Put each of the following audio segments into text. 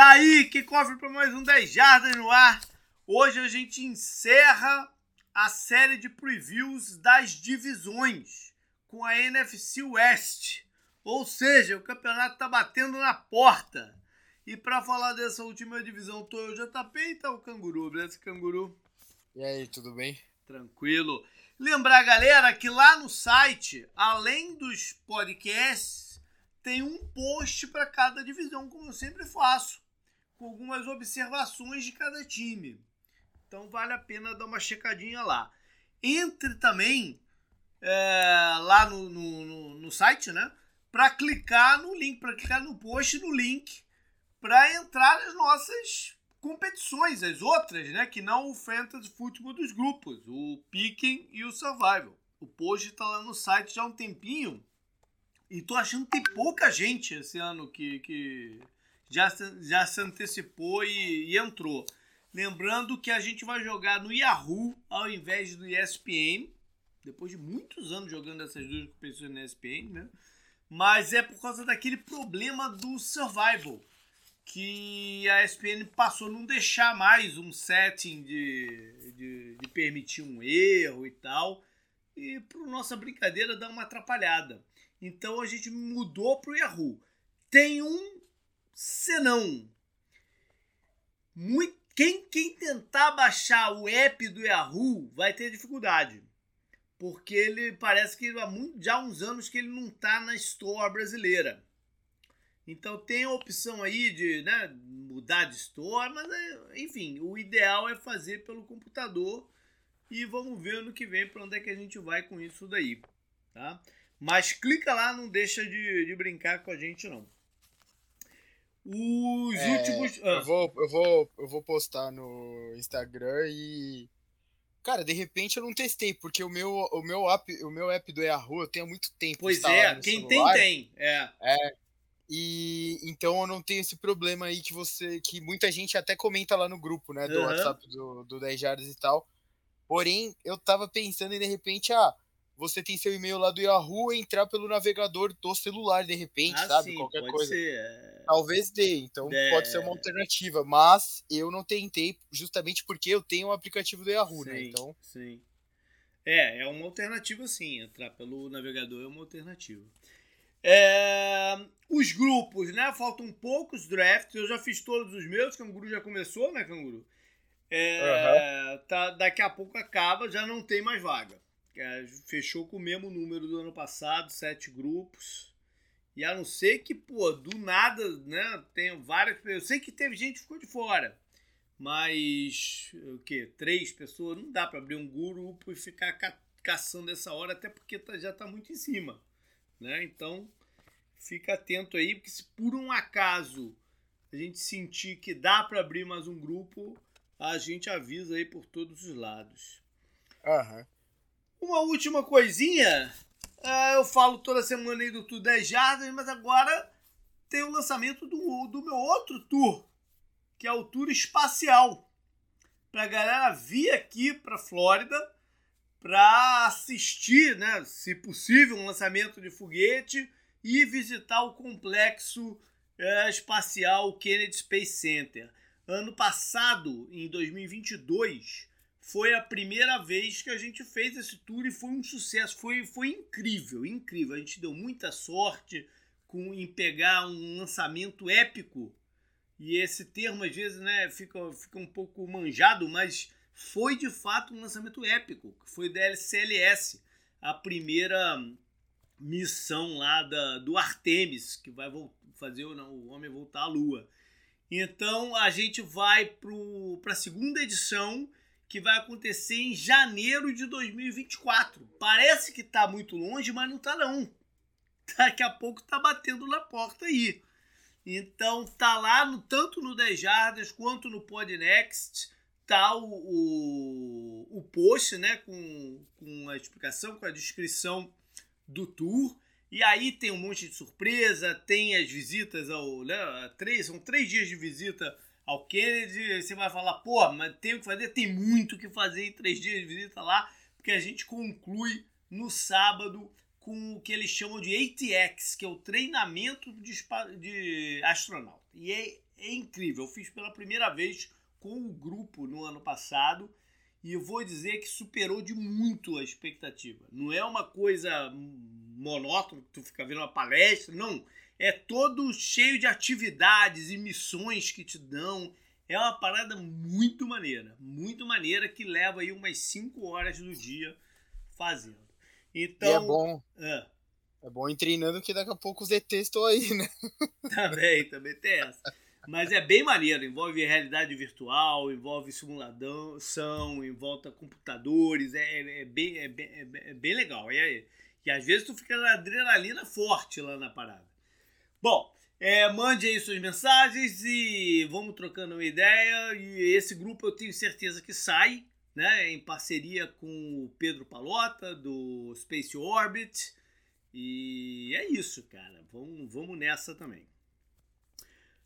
Tá aí, que cofre para mais um 10 Jardas no ar. Hoje a gente encerra a série de previews das divisões com a NFC West. Ou seja, o campeonato tá batendo na porta. E para falar dessa última divisão, tô eu, JP, e tá o Canguru, beleza, Canguru? E aí, tudo bem? Tranquilo. Lembrar, galera, que lá no site, além dos podcasts, tem um post para cada divisão, como eu sempre faço, com algumas observações de cada time. Então vale a pena dar uma checadinha lá. Entre também é, lá no, no, no, no, site, né? Para clicar no link, para clicar no post no link, para entrar nas nossas competições, as outras, né? Que não o Fantasy Football dos grupos, o Picking e o Survival. O post está lá no site já há um tempinho. E tô achando que tem pouca gente esse ano que, que já, já se antecipou e, e entrou. Lembrando que a gente vai jogar no Yahoo ao invés do ESPN. Depois de muitos anos jogando essas duas competições na ESPN, né? Mas é por causa daquele problema do survival. Que a ESPN passou a não deixar mais um setting de, de, de permitir um erro e tal. E para nossa brincadeira dar uma atrapalhada. Então a gente mudou para o Yahoo. Tem um senão. Muito, quem, quem tentar baixar o app do Yahoo vai ter dificuldade. Porque ele parece que há muito, já há uns anos que ele não está na Store brasileira. Então tem a opção aí de né, mudar de store, mas é, enfim, o ideal é fazer pelo computador e vamos ver no que vem para onde é que a gente vai com isso daí, tá? Mas clica lá, não deixa de, de brincar com a gente, não. Os é, últimos. Ah. Eu, vou, eu, vou, eu vou postar no Instagram e. Cara, de repente eu não testei, porque o meu, o meu, app, o meu app do Yahoo eu tenho muito tempo. Pois é, quem celular. tem, tem. É. é. E então eu não tenho esse problema aí que você. que muita gente até comenta lá no grupo, né? Do uhum. WhatsApp do, do 10 Jardas e tal. Porém, eu tava pensando em de repente, ah, você tem seu e-mail lá do Yahoo entrar pelo navegador do celular, de repente, ah, sabe? Sim, Qualquer coisa. Ser, é... Talvez dê, então é... pode ser uma alternativa. Mas eu não tentei justamente porque eu tenho o um aplicativo do Yahoo, né? sim, né? Então. Sim. É, é uma alternativa sim. Entrar pelo navegador é uma alternativa. É, os grupos, né? Faltam poucos drafts. Eu já fiz todos os meus. Canguru já começou, né, Canguru? É, uhum. tá, daqui a pouco acaba, já não tem mais vaga. É, fechou com o mesmo número do ano passado, sete grupos. E a não ser que, pô, do nada, né, tem várias. Eu sei que teve gente que ficou de fora. Mas, o quê? Três pessoas? Não dá para abrir um grupo e ficar ca caçando essa hora, até porque tá, já tá muito em cima. Né? Então, fica atento aí, porque se por um acaso a gente sentir que dá para abrir mais um grupo, a gente avisa aí por todos os lados. Aham. Uhum. Uma última coisinha. Uh, eu falo toda semana aí do Tour 10 Jardas, mas agora tem o lançamento do, do meu outro tour, que é o Tour Espacial. Pra galera vir aqui pra Flórida para assistir, né, se possível, um lançamento de foguete e visitar o complexo é, espacial Kennedy Space Center. Ano passado, em 2022, foi a primeira vez que a gente fez esse tour e foi um sucesso. Foi, foi incrível, incrível. A gente deu muita sorte com, em pegar um lançamento épico. E esse termo às vezes né, fica, fica um pouco manjado, mas foi de fato um lançamento épico. Foi da LCLS, a primeira missão lá da, do Artemis, que vai fazer o homem voltar à Lua. Então a gente vai para a segunda edição que vai acontecer em janeiro de 2024. Parece que está muito longe, mas não está não. Daqui a pouco está batendo na porta aí. Então tá lá no, tanto no 10 Jardas quanto no Podnext tá o, o, o post, né, com, com a explicação, com a descrição do tour. E aí tem um monte de surpresa, tem as visitas ao. Né, três, são três dias de visita ao Kennedy, você vai falar, pô, mas tem o que fazer? Tem muito o que fazer em três dias de visita lá, porque a gente conclui no sábado com o que eles chamam de ATX, que é o treinamento de, de astronauta. E é, é incrível. Eu fiz pela primeira vez com o grupo no ano passado e eu vou dizer que superou de muito a expectativa. Não é uma coisa monótona que tu fica vendo uma palestra, não. É todo cheio de atividades e missões que te dão. É uma parada muito maneira, muito maneira que leva aí umas 5 horas do dia fazendo. Então, e é bom. É. É bom ir treinando que daqui a pouco os ETs estão aí, né? Também, também tem essa. Mas é bem maneiro, envolve realidade virtual, envolve simulação, envolve computadores, é, é, bem, é, bem, é bem legal. E, e às vezes tu fica na adrenalina forte lá na parada. Bom, é, mande aí suas mensagens e vamos trocando uma ideia. E esse grupo eu tenho certeza que sai, né? Em parceria com o Pedro Palota, do Space Orbit. E é isso, cara. Vamos, vamos nessa também.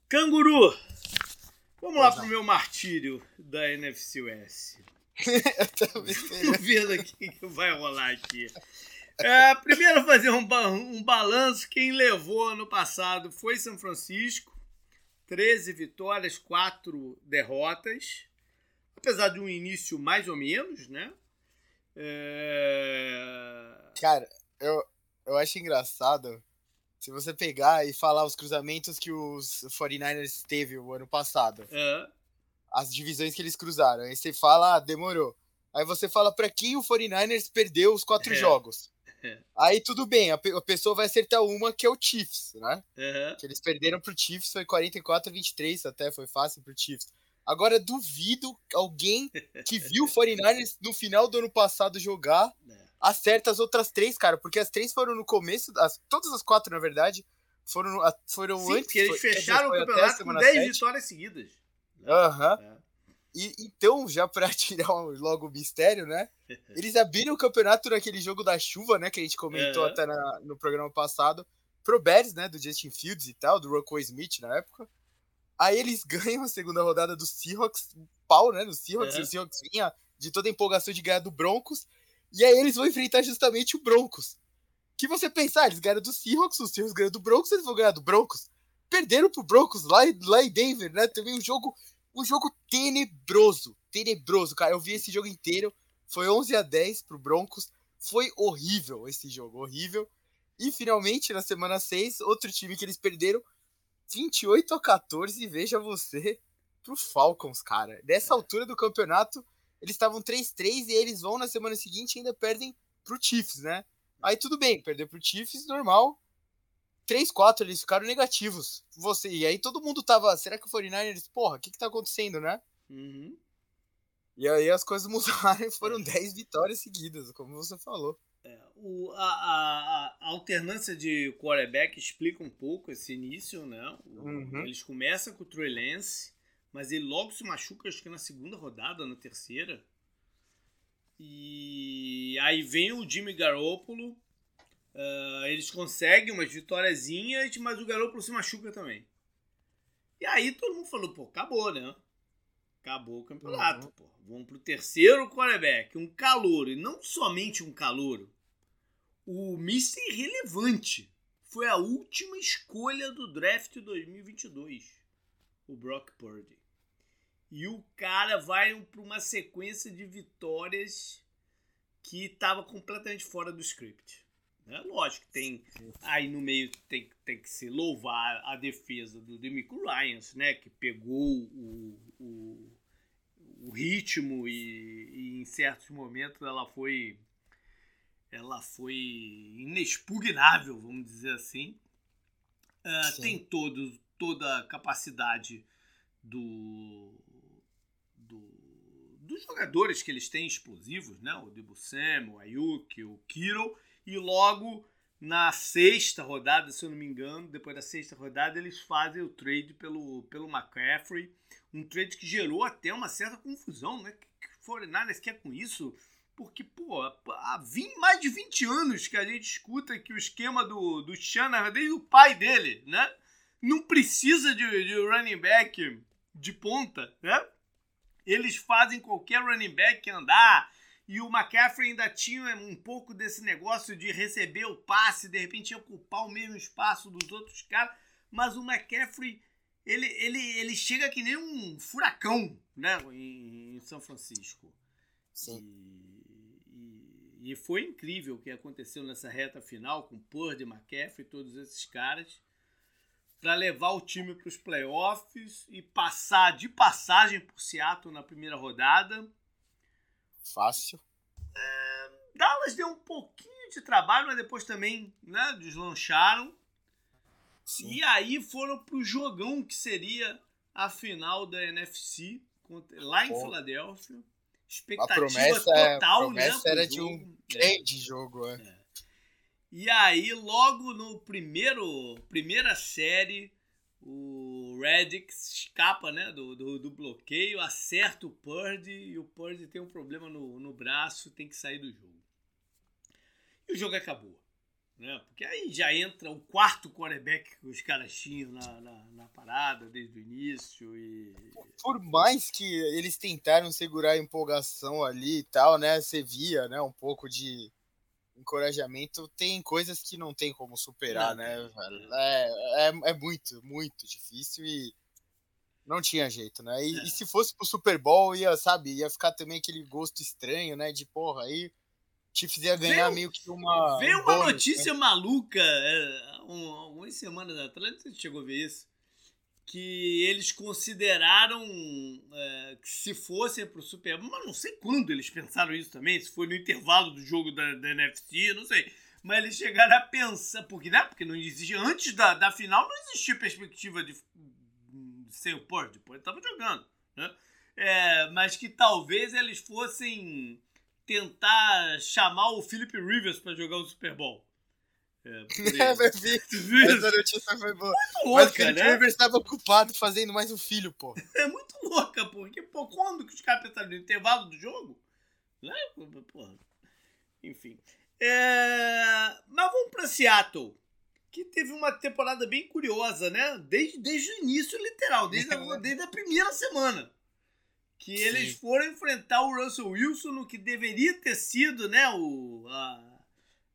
Canguru! Vamos lá pro meu martírio da NFC US. Tô vendo aqui que vai rolar aqui. É, primeiro fazer um, um balanço. Quem levou ano passado foi São Francisco. 13 vitórias, 4 derrotas. Apesar de um início mais ou menos, né? É... Cara, eu, eu acho engraçado se você pegar e falar os cruzamentos que os 49ers teve o ano passado. É. As divisões que eles cruzaram. Aí você fala, ah, demorou. Aí você fala para quem o 49ers perdeu os quatro é. jogos. É. Aí tudo bem, a, a, pessoa vai acertar uma que é o Chiefs, né? Uhum. Que eles perderam pro Chiefs, foi 44 a 23, até foi fácil pro Chiefs. Agora duvido alguém que viu o 49ers no final do ano passado jogar é acerta as outras três, cara, porque as três foram no começo, as, todas as quatro, na verdade, foram, foram Sim, antes. Porque eles foi, fecharam o campeonato com 10 vitórias seguidas. Aham. Uhum. É. E, então, já pra tirar logo o mistério, né? Eles abriram o campeonato naquele jogo da chuva, né? Que a gente comentou até na, no programa passado. Pro Bears, né? Do Justin Fields e tal, do Rocco Smith na época. Aí eles ganham a segunda rodada do Seahawks, pau, né? No Seahawks, o Seahawks vinha de toda a empolgação de ganhar do Broncos. E aí eles vão enfrentar justamente o Broncos. Que você pensar, ah, eles ganharam do Seahawks, os Seahawks ganham do Broncos, eles vão ganhar do Broncos. Perderam pro Broncos lá, lá em Denver, né? Também um jogo, um jogo tenebroso, tenebroso, cara. Eu vi esse jogo inteiro, foi 11 a 10 pro Broncos. Foi horrível esse jogo, horrível. E finalmente, na semana 6, outro time que eles perderam 28 a 14, veja você, pro Falcons, cara. Nessa altura do campeonato, eles estavam 3-3 e eles vão na semana seguinte e ainda perdem pro Chiefs, né? Aí tudo bem, perder pro Chiefs, normal. 3-4 eles ficaram negativos. Você, e aí todo mundo tava, será que o 49ers, porra, o que que tá acontecendo, né? Uhum. E aí as coisas mudaram e foram 10 vitórias seguidas, como você falou. É, o, a, a, a, alternância de quarterback explica um pouco esse início, né? Uhum. Eles começam com o Trey Lance, mas ele logo se machuca, acho que na segunda rodada, na terceira. E aí vem o Jimmy Garoppolo. Uh, eles conseguem umas vitóriazinhas, mas o Garoppolo se machuca também. E aí todo mundo falou, pô, acabou, né? Acabou o campeonato, uhum. pô. Vamos pro terceiro quarterback, um calouro. E não somente um calouro. O Mr. Irrelevante. Foi a última escolha do draft 2022. O Brock Purdy. E o cara vai para uma sequência de vitórias que estava completamente fora do script. Né? Lógico que tem aí no meio tem, tem que se louvar a defesa do Demico Ryans, né? Que pegou o, o, o ritmo e, e, em certos momentos ela foi ela foi inexpugnável, vamos dizer assim. Uh, tem todo, toda a capacidade do dos jogadores que eles têm explosivos, né? O Debo Sam, o Ayuk, o Kiro, e logo na sexta rodada, se eu não me engano, depois da sexta rodada, eles fazem o trade pelo, pelo McCaffrey, um trade que gerou até uma certa confusão, né? Que, que 49 quer com isso? Porque, pô, há 20, mais de 20 anos que a gente escuta que o esquema do, do Shanahan, desde o pai dele, né? Não precisa de, de running back de ponta, né? Eles fazem qualquer running back andar. E o McCaffrey ainda tinha um pouco desse negócio de receber o passe, de repente ocupar o mesmo espaço dos outros caras. Mas o McCaffrey ele, ele, ele chega que nem um furacão, né? Em, em São Francisco. Sim. E, e, e, foi incrível o que aconteceu nessa reta final com Purdy, McCaffrey e todos esses caras para levar o time para os playoffs e passar de passagem por Seattle na primeira rodada. Fácil. É, Dallas deu um pouquinho de trabalho, mas depois também né, deslancharam. Sim. E aí foram pro jogão que seria a final da NFC lá em Pô. Filadélfia. Expectativa promessa, é- total, a promessa né? Era de um grande é. jogo, é. é. E aí, logo no primeiro primeira série, o Redick escapa né, do, do, do, bloqueio, acerta o Purdy e o Purdy tem um problema no, no braço, tem que sair do jogo. E o jogo acabou. Né? Porque aí já entra o quarto quarterback que os caras tinham na, na, na, parada desde o início. E... Por mais que eles tentaram segurar a empolgação ali e tal, né? Você via né, um pouco de encorajamento, tem coisas que não tem como superar, não, né? É, é, é, muito, muito difícil e não tinha jeito, né? E, é. e, se fosse pro Super Bowl, ia, sabe, ia ficar também aquele gosto estranho, né? De porra, aí Chiefs ia ganhar veio, meio que uma. Veio um uma bônus, notícia né? maluca é, um, algumas semanas atrás, não sei se chegou a ver isso. Que eles consideraram é, que se fossem pro Super Bowl, mas não sei quando eles pensaram isso também, se foi no intervalo do jogo da, da NFC, não sei. Mas eles chegaram a pensar, porque, né? Porque não existia, antes da, da final não existia perspectiva de, de ser o Port, depois ele tava jogando, né? É, mas que talvez eles fossem tentar chamar o Philip Rivers para jogar o Super Bowl. É, é vi. Essa notícia foi boa. Muito louca, Mas o Philip né? Rivers estava ocupado fazendo mais um filho, pô. É muito louca, porque, pô, quando que os caras pensaram no intervalo do jogo? Né? Porra. Enfim. É... Mas vamos para Seattle, que teve uma temporada bem curiosa, né? Desde, desde o início, literal, desde a, desde a primeira semana que Sim. eles foram enfrentar o Russell Wilson no que deveria ter sido, né, o, a,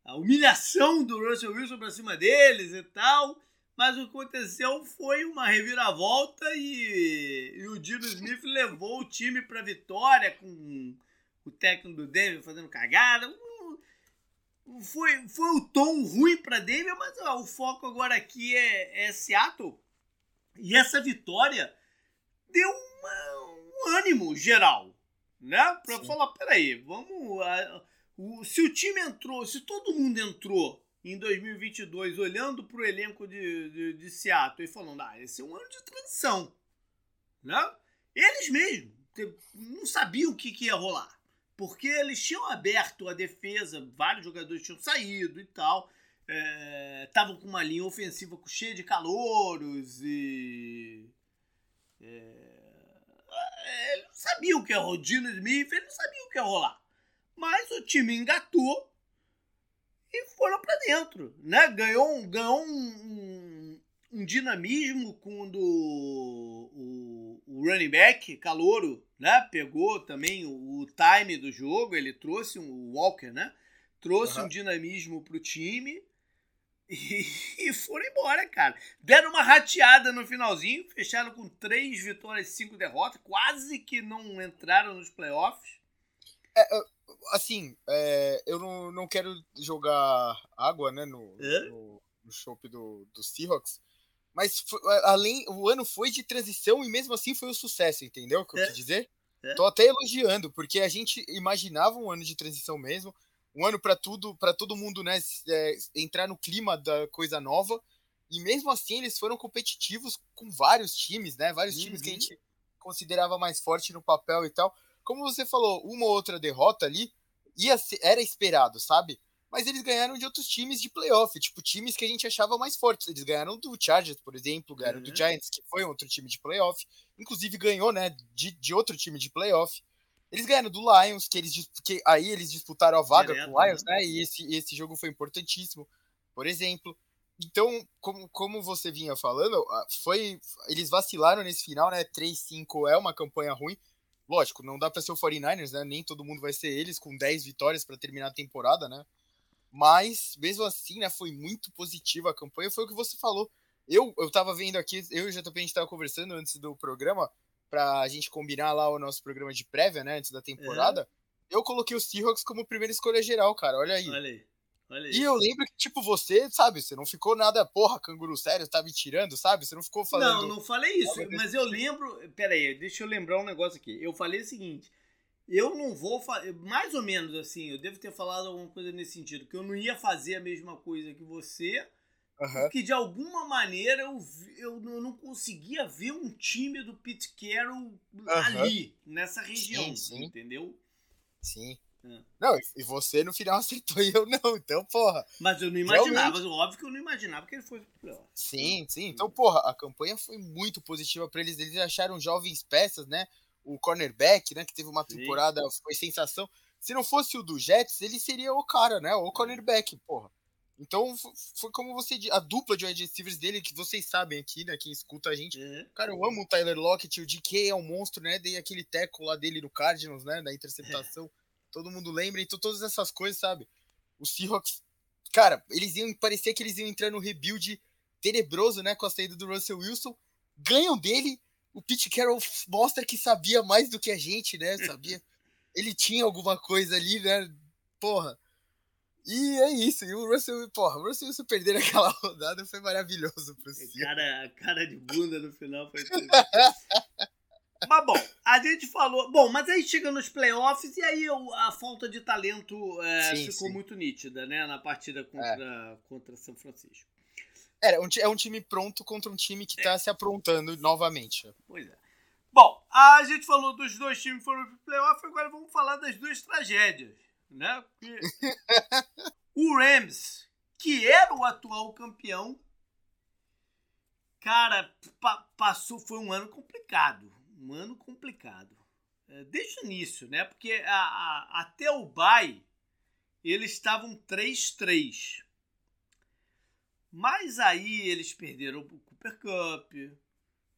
a humilhação do Russell Wilson para cima deles e tal. Mas o que aconteceu foi uma reviravolta e, e o Dino Smith levou o time para vitória com o técnico do Denver fazendo cagada. Foi, foi o tom ruim para Denver, mas ó, o foco agora aqui é, é Seattle. E essa vitória deu uma, ânimo geral, né? Para falar, peraí, vamos. A, o, se o time entrou, se todo mundo entrou em 2022 olhando para o elenco de, de, de Seattle e falando, ah, esse é um ano de transição, né? Eles mesmos não sabiam o que, que ia rolar, porque eles tinham aberto a defesa, vários jogadores tinham saído e tal, estavam é, com uma linha ofensiva cheia de calouros e. É, ele não sabia o que Smith, ele não sabia o que ia rolar. Mas o time engatou e foram para dentro, né? Ganhou, um, ganhou um, um, um dinamismo quando o, o, running back, Calouro, né? Pegou também o, o, time do jogo, ele trouxe um Walker, né? Trouxe uhum. um dinamismo pro time e, e foram embora, cara. Deram uma rateada no finalzinho, fecharam com três vitórias e cinco derrotas, quase que não entraram nos playoffs. É, assim, é, eu não, não quero jogar água né, no, é? no, no do, do Seahawks, mas foi, além, o ano foi de transição e mesmo assim foi um sucesso, entendeu o que eu é. quis dizer? É. Tô até elogiando, porque a gente imaginava um ano de transição mesmo um ano para tudo, para todo mundo, né, é, entrar no clima da coisa nova. E mesmo assim eles foram competitivos com vários times, né? Vários uhum. times que a uhum. gente considerava mais forte no papel e tal. Como você falou, uma ou outra derrota ali ia ser, era esperado, sabe? Mas eles ganharam de outros times de playoff, tipo times que a gente achava mais fortes. Eles ganharam do Chargers, por exemplo, ganharam uhum. do Giants, que foi outro time de playoff. Inclusive ganhou, né, de, de outro time de playoff. Eles ganharam do Lions, que eles que aí eles disputaram a vaga Direto, com o Lions, né? né? E esse, esse jogo foi importantíssimo, por exemplo. Então, como, como você vinha falando, foi eles vacilaram nesse final, né? 3-5 é uma campanha ruim. Lógico, não dá para ser o 49ers, né? Nem todo mundo vai ser eles com 10 vitórias para terminar a temporada, né? Mas mesmo assim, né, foi muito positiva a campanha, foi o que você falou. Eu, eu tava vendo aqui, eu e o JP a gente tava conversando antes do programa, pra gente combinar lá o nosso programa de prévia, né, antes da temporada. É. Eu coloquei os Seahawks como primeira escolha geral, cara, olha aí. Olha aí. E eu lembro que, tipo, você, sabe, você não ficou nada, porra, canguru sério, tá me tirando, sabe? Você não ficou falando. Não, não falei isso, mas eu lembro. Pera aí, deixa eu lembrar um negócio aqui. Eu falei o seguinte: eu não vou fazer. Mais ou menos assim, eu devo ter falado alguma coisa nesse sentido, que eu não ia fazer a mesma coisa que você. Uhum. Porque de alguma maneira eu, eu não conseguia ver um time do Pete Carroll uhum. ali, nessa região, sim, sim. entendeu? Sim. É. Não, e você no final acertou e eu não, então, porra. Mas eu não imaginava, realmente... óbvio que eu não imaginava que ele fosse pro Sim, sim. Então, porra, a campanha foi muito positiva para eles. Eles acharam jovens peças, né? O cornerback, né? Que teve uma temporada, sim. foi sensação. Se não fosse o do Jets, ele seria o cara, né? O cornerback, porra. Então, foi como você a dupla de wide receivers dele, que vocês sabem aqui, né? Quem escuta a gente. Uhum. Cara, eu amo o Tyler Lockett, o DK é um monstro, né? Dei aquele teco lá dele no Cardinals, né? Da interceptação todo mundo lembra, então todas essas coisas, sabe? Os Seahawks, cara, eles iam, parecia que eles iam entrar no rebuild tenebroso, né, com a saída do Russell Wilson, ganham dele, o Pete Carroll mostra que sabia mais do que a gente, né, sabia, ele tinha alguma coisa ali, né, porra, e é isso, e o Russell, porra, o Russell Wilson perder aquela rodada foi maravilhoso pro Seahawks. Cara, cara de bunda no final foi Mas bom, a gente falou. Bom, mas aí chega nos playoffs e aí a falta de talento é, sim, ficou sim. muito nítida, né? Na partida contra, é. contra São Francisco. É, é um time pronto contra um time que está é. se aprontando novamente. Pois é. Bom, a gente falou dos dois times que foram pro playoff, agora vamos falar das duas tragédias, né? o Rams, que era o atual campeão, cara, pa passou, foi um ano complicado um ano complicado. É, desde o início, né? Porque a, a, até o Bay eles estavam 3-3. Mas aí eles perderam o Cooper Cup,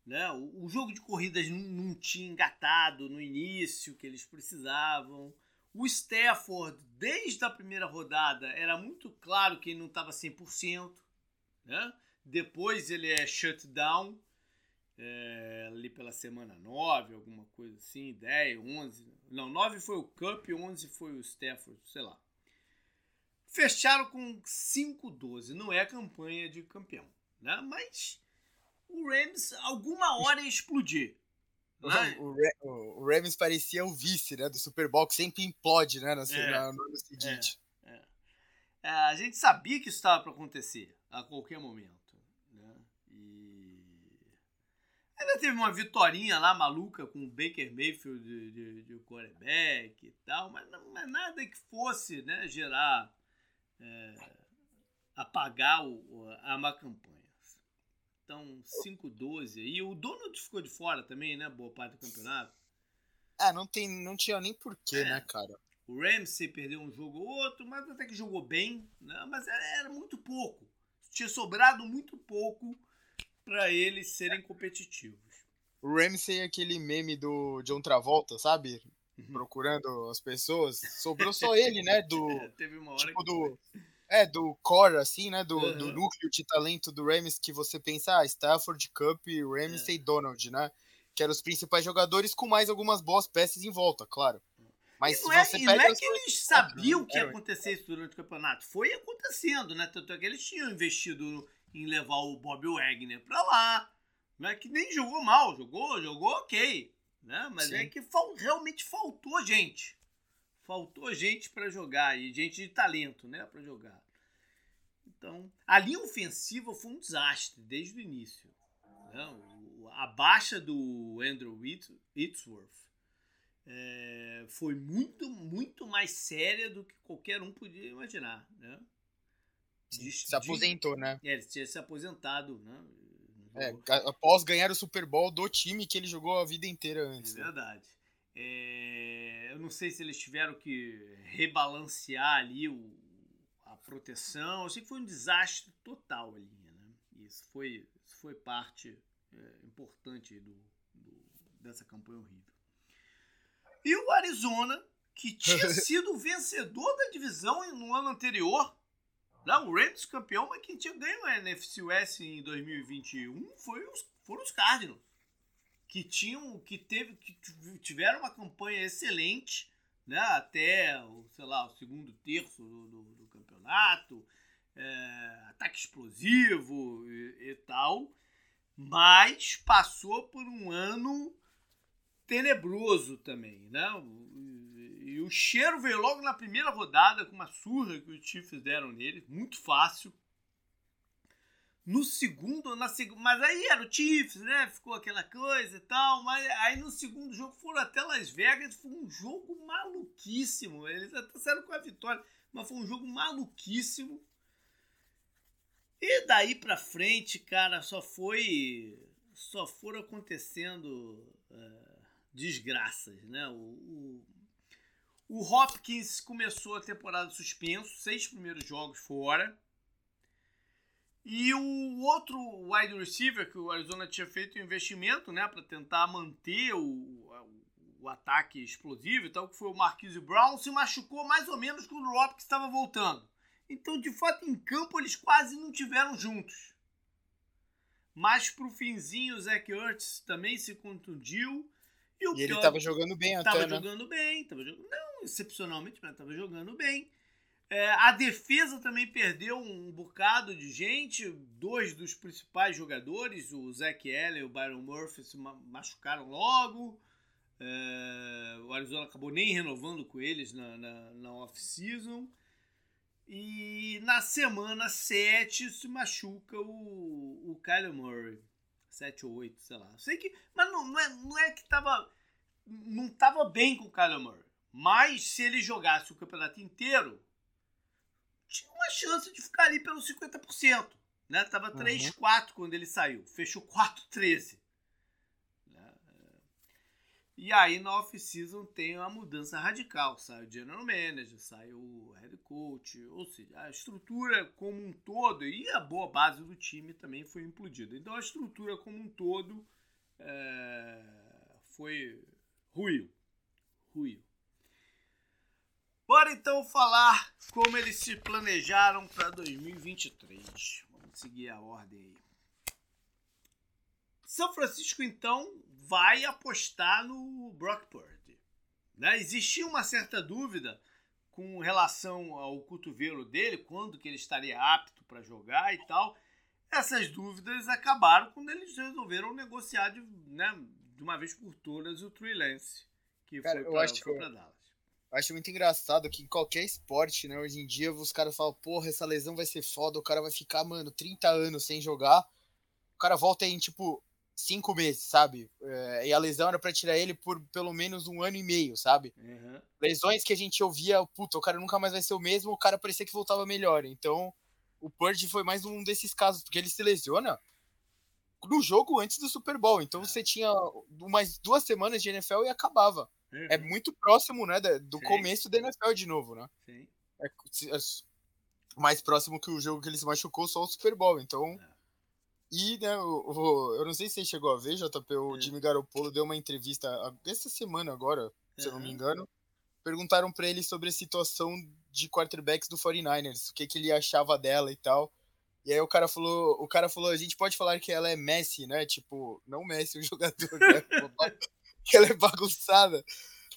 né? O, o jogo de corridas não, não, tinha engatado no início que eles precisavam. O Stafford, desde a primeira rodada, era muito claro que ele não estava 100%. Né? Depois ele é shut down é, ali pela semana 9, alguma coisa assim, 10, 11. Não, 9 foi o Cup, 11 foi o Stafford, sei lá. Fecharam com 5-12. Não é campanha de campeão, né? Mas o Rams alguma hora ia explodir. Né? O, o, o, Rams parecia o vice né, do Super Bowl, que sempre implode né, no, é, no ano seguinte. É, é. é, a gente sabia que isso estava para acontecer a qualquer momento. Ainda teve uma vitória lá maluca com o Baker Mayfield de, de, de quarterback e tal, mas, não, mas nada que fosse né, gerar, é, apagar o, a má campanha. Então, 5-12. E o Donald ficou de fora também, né? Boa parte do campeonato. É, não, tem, não tinha nem porquê, é. né, cara? O Ramsey perdeu um jogo ou outro, mas até que jogou bem, né? Mas era, era muito pouco. Tinha sobrado muito pouco para eles serem competitivos. O Ramsey é aquele meme do John Travolta, sabe? Uhum. Procurando as pessoas. Sobrou só ele, né? Do. É, teve uma hora tipo, do. É, do core, assim, né? Do, uhum. do núcleo de talento do Rams que você pensa, ah, Stafford, Cup, Ramsey é. e Donald, né? Que eram os principais jogadores com mais algumas boas peças em volta, claro. Mas e não, é, e não é que eles sabiam que ia acontecer isso durante o campeonato. Foi acontecendo, né? Tanto é que eles tinham investido em levar o Bob Wagner para lá. Né? Que nem jogou mal, jogou, jogou ok. Né? Mas Sim. é que fal realmente faltou gente. Faltou gente para jogar e gente de talento né? para jogar. Então, a linha ofensiva foi um desastre desde o início. Né? A baixa do Andrew Whitworth é, foi muito, muito mais séria do que qualquer um podia imaginar. Né? De, se aposentou, de, né? É, ele tinha se aposentado, né? É, após ganhar o Super Bowl do time que ele jogou a vida inteira antes. É verdade. É, eu não sei se eles tiveram que rebalancear ali o, a proteção. Eu sei que foi um desastre total a linha, né? Isso foi, isso foi parte é, importante do, do, dessa campanha horrível. E o Arizona, que tinha sido o vencedor da divisão no ano anterior, Não, o Rams campeão, mas quem tinha ganho a NFC West em 2021 foi os, foram os Cardinals. Que tinham, que teve, que tiveram uma campanha excelente, né? Até o, sei lá, o segundo terço do, do, do campeonato, é, ataque explosivo e, e tal, mas passou por um ano tenebroso também, né? E o cheiro veio logo na primeira rodada com uma surra que os Chiefs deram nele, muito fácil. No segundo, na seg... mas aí era o Chiefs, né? Ficou aquela coisa e tal. Mas aí no segundo jogo foram até Las Vegas. Foi um jogo maluquíssimo. Eles até saíram com a vitória, mas foi um jogo maluquíssimo. E daí pra frente, cara, só foi. Só foram acontecendo uh, desgraças, né? O, o, o Hopkins começou a temporada suspenso, seis primeiros jogos fora. E o outro wide receiver que o Arizona tinha feito um investimento, né, para tentar manter o, o ataque explosivo tal, que foi o Marquise Brown, se machucou mais ou menos quando o Hopkins estava voltando. Então, de fato, em campo eles quase não tiveram juntos. Mas pro finzinho, o Zach Ertz também se contundiu. E, o e ele estava jogando bem até, Tava né? jogando bem, tava jogando, não excepcionalmente, mas estava jogando bem. É, a defesa também perdeu um bocado de gente. Dois dos principais jogadores, o Zach Allen e o Byron Murphy, se machucaram logo. É, o Arizona acabou nem renovando com eles na, na, na off-season. E na semana 7 se machuca o, o Kyler Murray. 7 ou 8, sei lá. Sei que. Mas não, não, é, não é que tava. Não tava bem com o Kyler Murray. Mas se ele jogasse o campeonato inteiro, tinha uma chance de ficar ali pelo 50%. Né? Tava 3-4 uhum. quando ele saiu. Fechou 4-13. E aí na off-season tem uma mudança radical. Sai o general manager, sai o head coach, ou seja, a estrutura como um todo e a boa base do time também foi implodida. Então a estrutura como um todo é, foi ruim. Ruim. Bora então falar como eles se planejaram para 2023. Vamos seguir a ordem aí. São Francisco então vai apostar no Brock Purdy. Né? Existia uma certa dúvida com relação ao cotovelo dele, quando que ele estaria apto para jogar e tal. Essas dúvidas acabaram quando eles resolveram negociar de, né, de uma vez por todas o Trey Lance, que Cara, foi para Dallas. Eu acho muito engraçado que em qualquer esporte, né, hoje em dia, os caras falam, porra, essa lesão vai ser foda, o cara vai ficar, mano, 30 anos sem jogar. O cara volta em, tipo, cinco meses, sabe? É, e a lesão era para tirar ele por pelo menos um ano e meio, sabe? Uhum. Lesões que a gente ouvia, puta, o cara nunca mais vai ser o mesmo, o cara parecia que voltava melhor. Então, o Purge foi mais um desses casos, porque ele se lesiona no jogo antes do Super Bowl. Então, você tinha umas duas semanas de NFL e acabava. Uhum. É muito próximo, né, do Sim. começo da NFL de novo, né? Sim. É, é, mais próximo que o jogo que ele se machucou, só o Super Bowl. Então. É e, né, o, o, eu não sei se você chegou a ver, JP, o é. Jimmy Garoppolo deu uma entrevista essa semana agora, se eu não me engano. Perguntaram para ele sobre a situação de quarterbacks do 49ers, o que, que ele achava dela e tal. E aí o cara falou, o cara falou, a gente pode falar que ela é Messi, né? Tipo, não Messi, o jogador, né? que ela é bagunçada.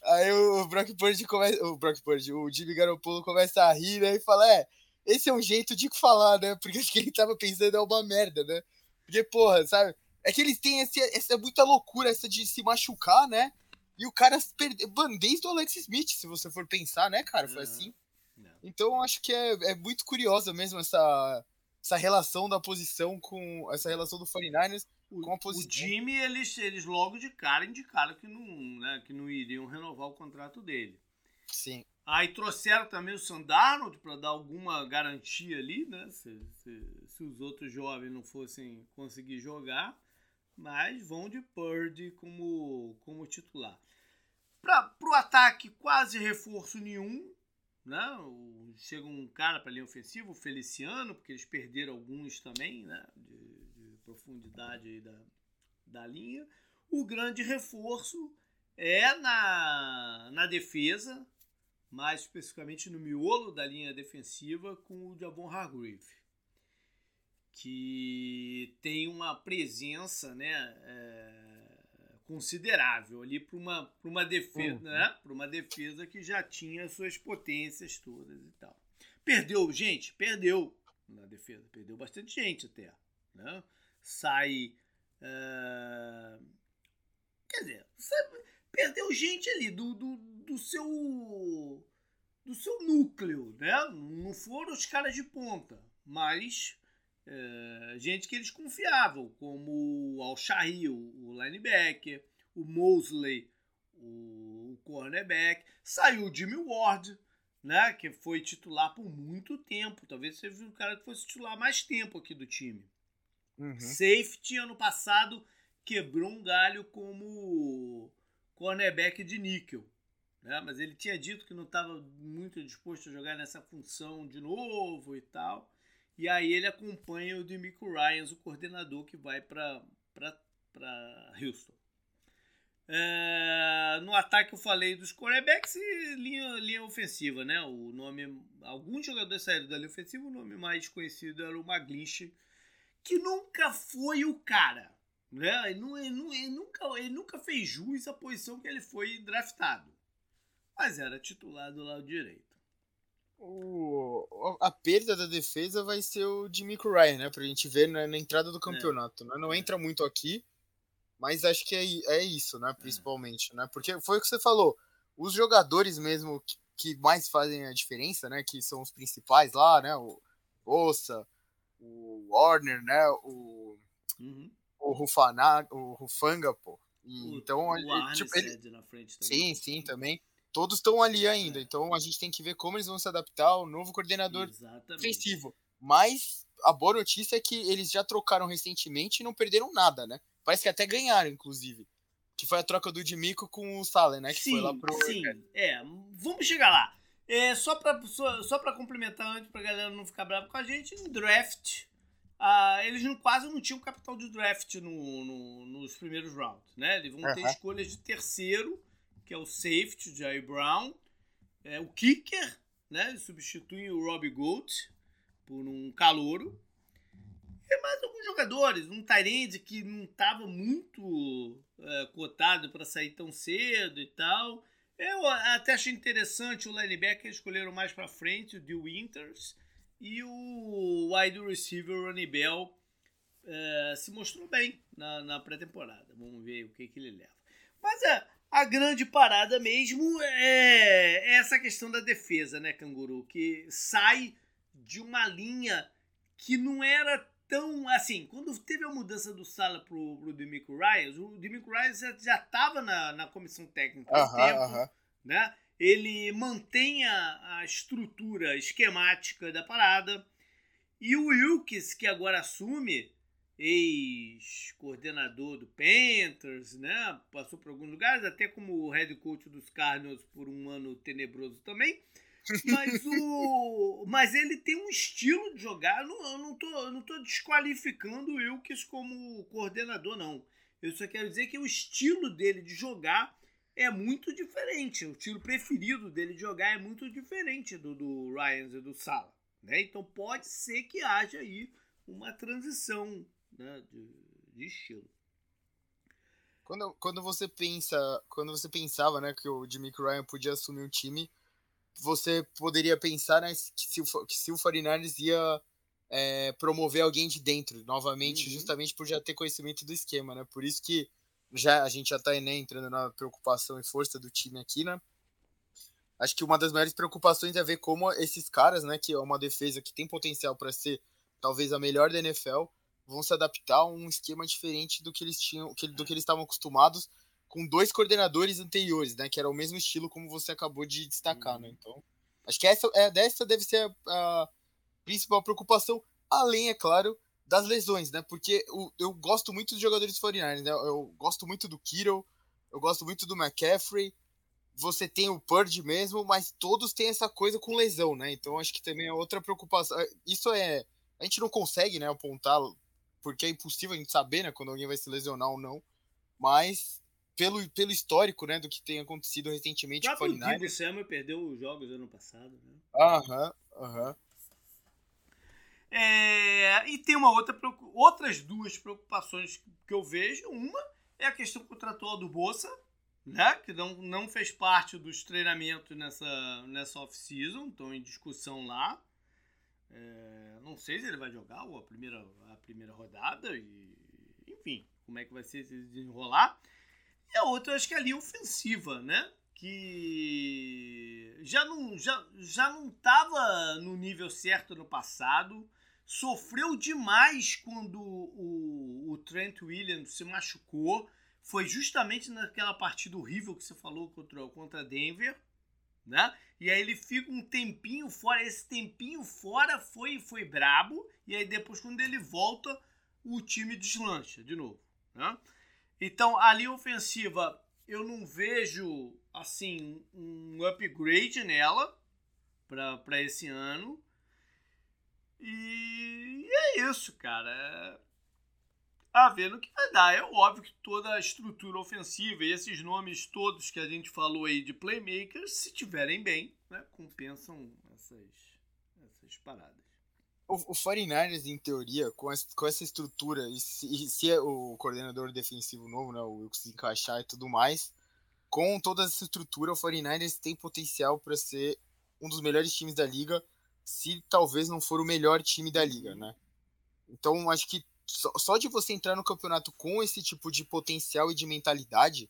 Aí o Brock Purdy começa, o Brock Purdy, o Jimmy Garoppolo começa a rir, né? E fala, é, esse é um jeito de falar, né? Porque acho que ele tava pensando é uma merda, né? Porque, porra, sabe? É que eles têm esse, essa muita loucura, essa de se machucar, né? E o cara perdeu. Mano, desde o Alex Smith, se você for pensar, né, cara? Foi uhum. assim. Não. Então eu acho que é, é muito curiosa mesmo essa, essa relação da posição com. Essa relação do 49ers com a posição. O Jimmy, eles, eles logo de cara indicaram que não, né, que não iriam renovar o contrato dele. Sim. Aí trouxeram também o Sandarnold para dar alguma garantia ali, né? Se, se, se, os outros jovens não fossem conseguir jogar. Mas vão de Purdy como, como titular. Para o ataque, quase reforço nenhum. Né? Chega um cara para a linha ofensiva, o Feliciano, porque eles perderam alguns também né? de, de profundidade da, da linha. O grande reforço é na, na defesa mais especificamente no miolo da linha defensiva com o Javon Hargrave, que tem uma presença né, é, considerável ali para uma, uma, defesa, uhum. né, uma defesa que já tinha suas potências todas e tal. Perdeu, gente, perdeu na defesa, perdeu bastante gente até. Né? Sai. Uh, quer dizer, perdeu gente ali do, do, do seu do seu núcleo, né? Não foram os caras de ponta, mas é, gente que eles confiavam, como o Al-Shahir, o linebacker, o Mosley, o, o cornerback. Saiu o Jimmy Ward, né? Que foi titular por muito tempo. Talvez seja o cara que fosse titular mais tempo aqui do time. Uhum. Safety ano passado quebrou um galho como cornerback de níquel. Né? Mas ele tinha dito que não estava muito disposto a jogar nessa função de novo e tal. E aí ele acompanha o Demico Ryans, o coordenador que vai para Houston. É, no ataque eu falei dos quarterbacks e linha, linha ofensiva, né? O nome, alguns jogadores saíram da linha ofensiva, o nome mais conhecido era o Maglinch, que nunca foi o cara, né? Ele, ele, ele, nunca, ele nunca fez jus à posição que ele foi draftado mas era titular do lado direito. O, a perda da defesa vai ser o Jimmy Ryan, né? Pra gente ver na, na entrada do é. campeonato. É. Né? Não é. entra muito aqui, mas acho que é, é isso, né? É. Principalmente, é. né? Porque foi o que você falou. Os jogadores mesmo que, que, mais fazem a diferença, né? Que são os principais lá, né? O Ossa, o Warner, né? O, uhum. o Rufana, o Rufanga, pô. E, o, então, o tipo, ele... na frente também. Sim, sim, também todos estão ali ainda. Então a gente tem que ver como eles vão se adaptar ao novo coordenador Exatamente. defensivo. Mas a boa notícia é que eles já trocaram recentemente e não perderam nada, né? Parece que até ganharam, inclusive. Que foi a troca do Dimico com o Salen, né? Que sim, foi lá pro. Sim, é. Vamos chegar lá. É, só para só, só pra complementar antes, pra galera não ficar brava com a gente, no draft, ah, eles não, quase não tinham capital de draft no, no, nos primeiros rounds, né? Eles vão ter escolhas de terceiro que é o safety, o Jay Brown. É, o kicker, né? Substitui o Robbie Gold por um calouro. E mais alguns jogadores. Um Tyrande que não estava muito é, cotado para sair tão cedo e tal. Eu até achei interessante o linebacker escolheram mais para frente, o De Winters. E o wide receiver, Ronnie Bell, é, se mostrou bem na, na pré-temporada. Vamos ver o que, que ele leva. Mas é, a grande parada mesmo é essa questão da defesa, né, Canguru? Que sai de uma linha que não era tão assim. Quando teve a mudança do Sala pro, pro Demico Ryan, o Demico Ryan já estava na, na comissão técnica há uh -huh, tempo, uh -huh. né? Ele mantém a, a estrutura esquemática da parada. E o Wilkes, que agora assume, ex-coordenador do Panthers, né? Passou por alguns lugares, até como head coach dos Cardinals por um ano tenebroso também. Mas o, mas ele tem um estilo de jogar. Eu não, eu não tô, eu não tô desqualificando o Wilkes como coordenador, não. Eu só quero dizer que o estilo dele de jogar é muito diferente. O estilo preferido dele de jogar é muito diferente do do Ryan e do Sala, né? Então pode ser que haja aí uma transição né, de, de estilo. Quando, quando você pensa, quando você pensava, né, que o Jimmy Ryan podia assumir um time, você poderia pensar né, que, se o, que se o 49ers ia é, promover alguém de dentro, novamente, uhum. justamente por já ter conhecimento do esquema, né? Por isso que já a gente já tá né, entrando na preocupação e força do time aqui, né? Acho que uma das maiores preocupações é ver como esses caras, né, que é uma defesa que tem potencial para ser talvez a melhor da NFL, vão se adaptar a um esquema diferente do que eles tinham, do que eles estavam acostumados com dois coordenadores anteriores, né? Que era o mesmo estilo como você acabou de destacar, né? Uhum. Então, acho que essa, é, dessa deve ser a, a principal preocupação, além, é claro, das lesões, né? Porque eu, eu gosto muito dos jogadores 49 né? Eu gosto muito do Kittle, eu gosto muito do McCaffrey, você tem o Purdy mesmo, mas todos têm essa coisa com lesão, né? Então acho que também é outra preocupação. Isso é. A gente não consegue, né, apontar porque é impossível a gente saber, né, quando alguém vai se lesionar ou não. Mas pelo, pelo histórico, né, do que tem acontecido recentemente com o 49ers. O Samuel perdeu os jogos ano passado, né? Aham, aham. É, e tem uma outra outras duas preocupações que eu vejo. Uma é a questão contratual do Bolsa, né? Que não, não fez parte dos treinamentos nessa, nessa off-season, estão em discussão lá. É, não sei se ele vai jogar a primeira, a primeira rodada, e, enfim, como é que vai ser se desenrolar. E a outra, acho que é a linha ofensiva, né? Que já não já, já não estava no nível certo no passado sofreu demais quando o, o Trent Williams se machucou. Foi justamente naquela partida horrível que você falou contra, contra Denver, né? E aí ele fica um tempinho fora. Esse tempinho fora foi, foi brabo. E aí depois, quando ele volta, o time deslancha de novo. Né? Então, a linha ofensiva, eu não vejo assim um upgrade nela para esse ano. E é isso, cara. A ver no que vai dar. É óbvio que toda a estrutura ofensiva e esses nomes todos que a gente falou aí de playmakers, se tiverem bem, né, compensam essas, essas paradas. O, o 49ers, em teoria, com essa, com essa estrutura, e se, e se é o coordenador defensivo novo, né, o Wilkes encaixar e tudo mais, com toda essa estrutura, o 49ers tem potencial para ser um dos melhores times da liga se talvez não for o melhor time da liga, né? Então, acho que só, só de você entrar no campeonato com esse tipo de potencial e de mentalidade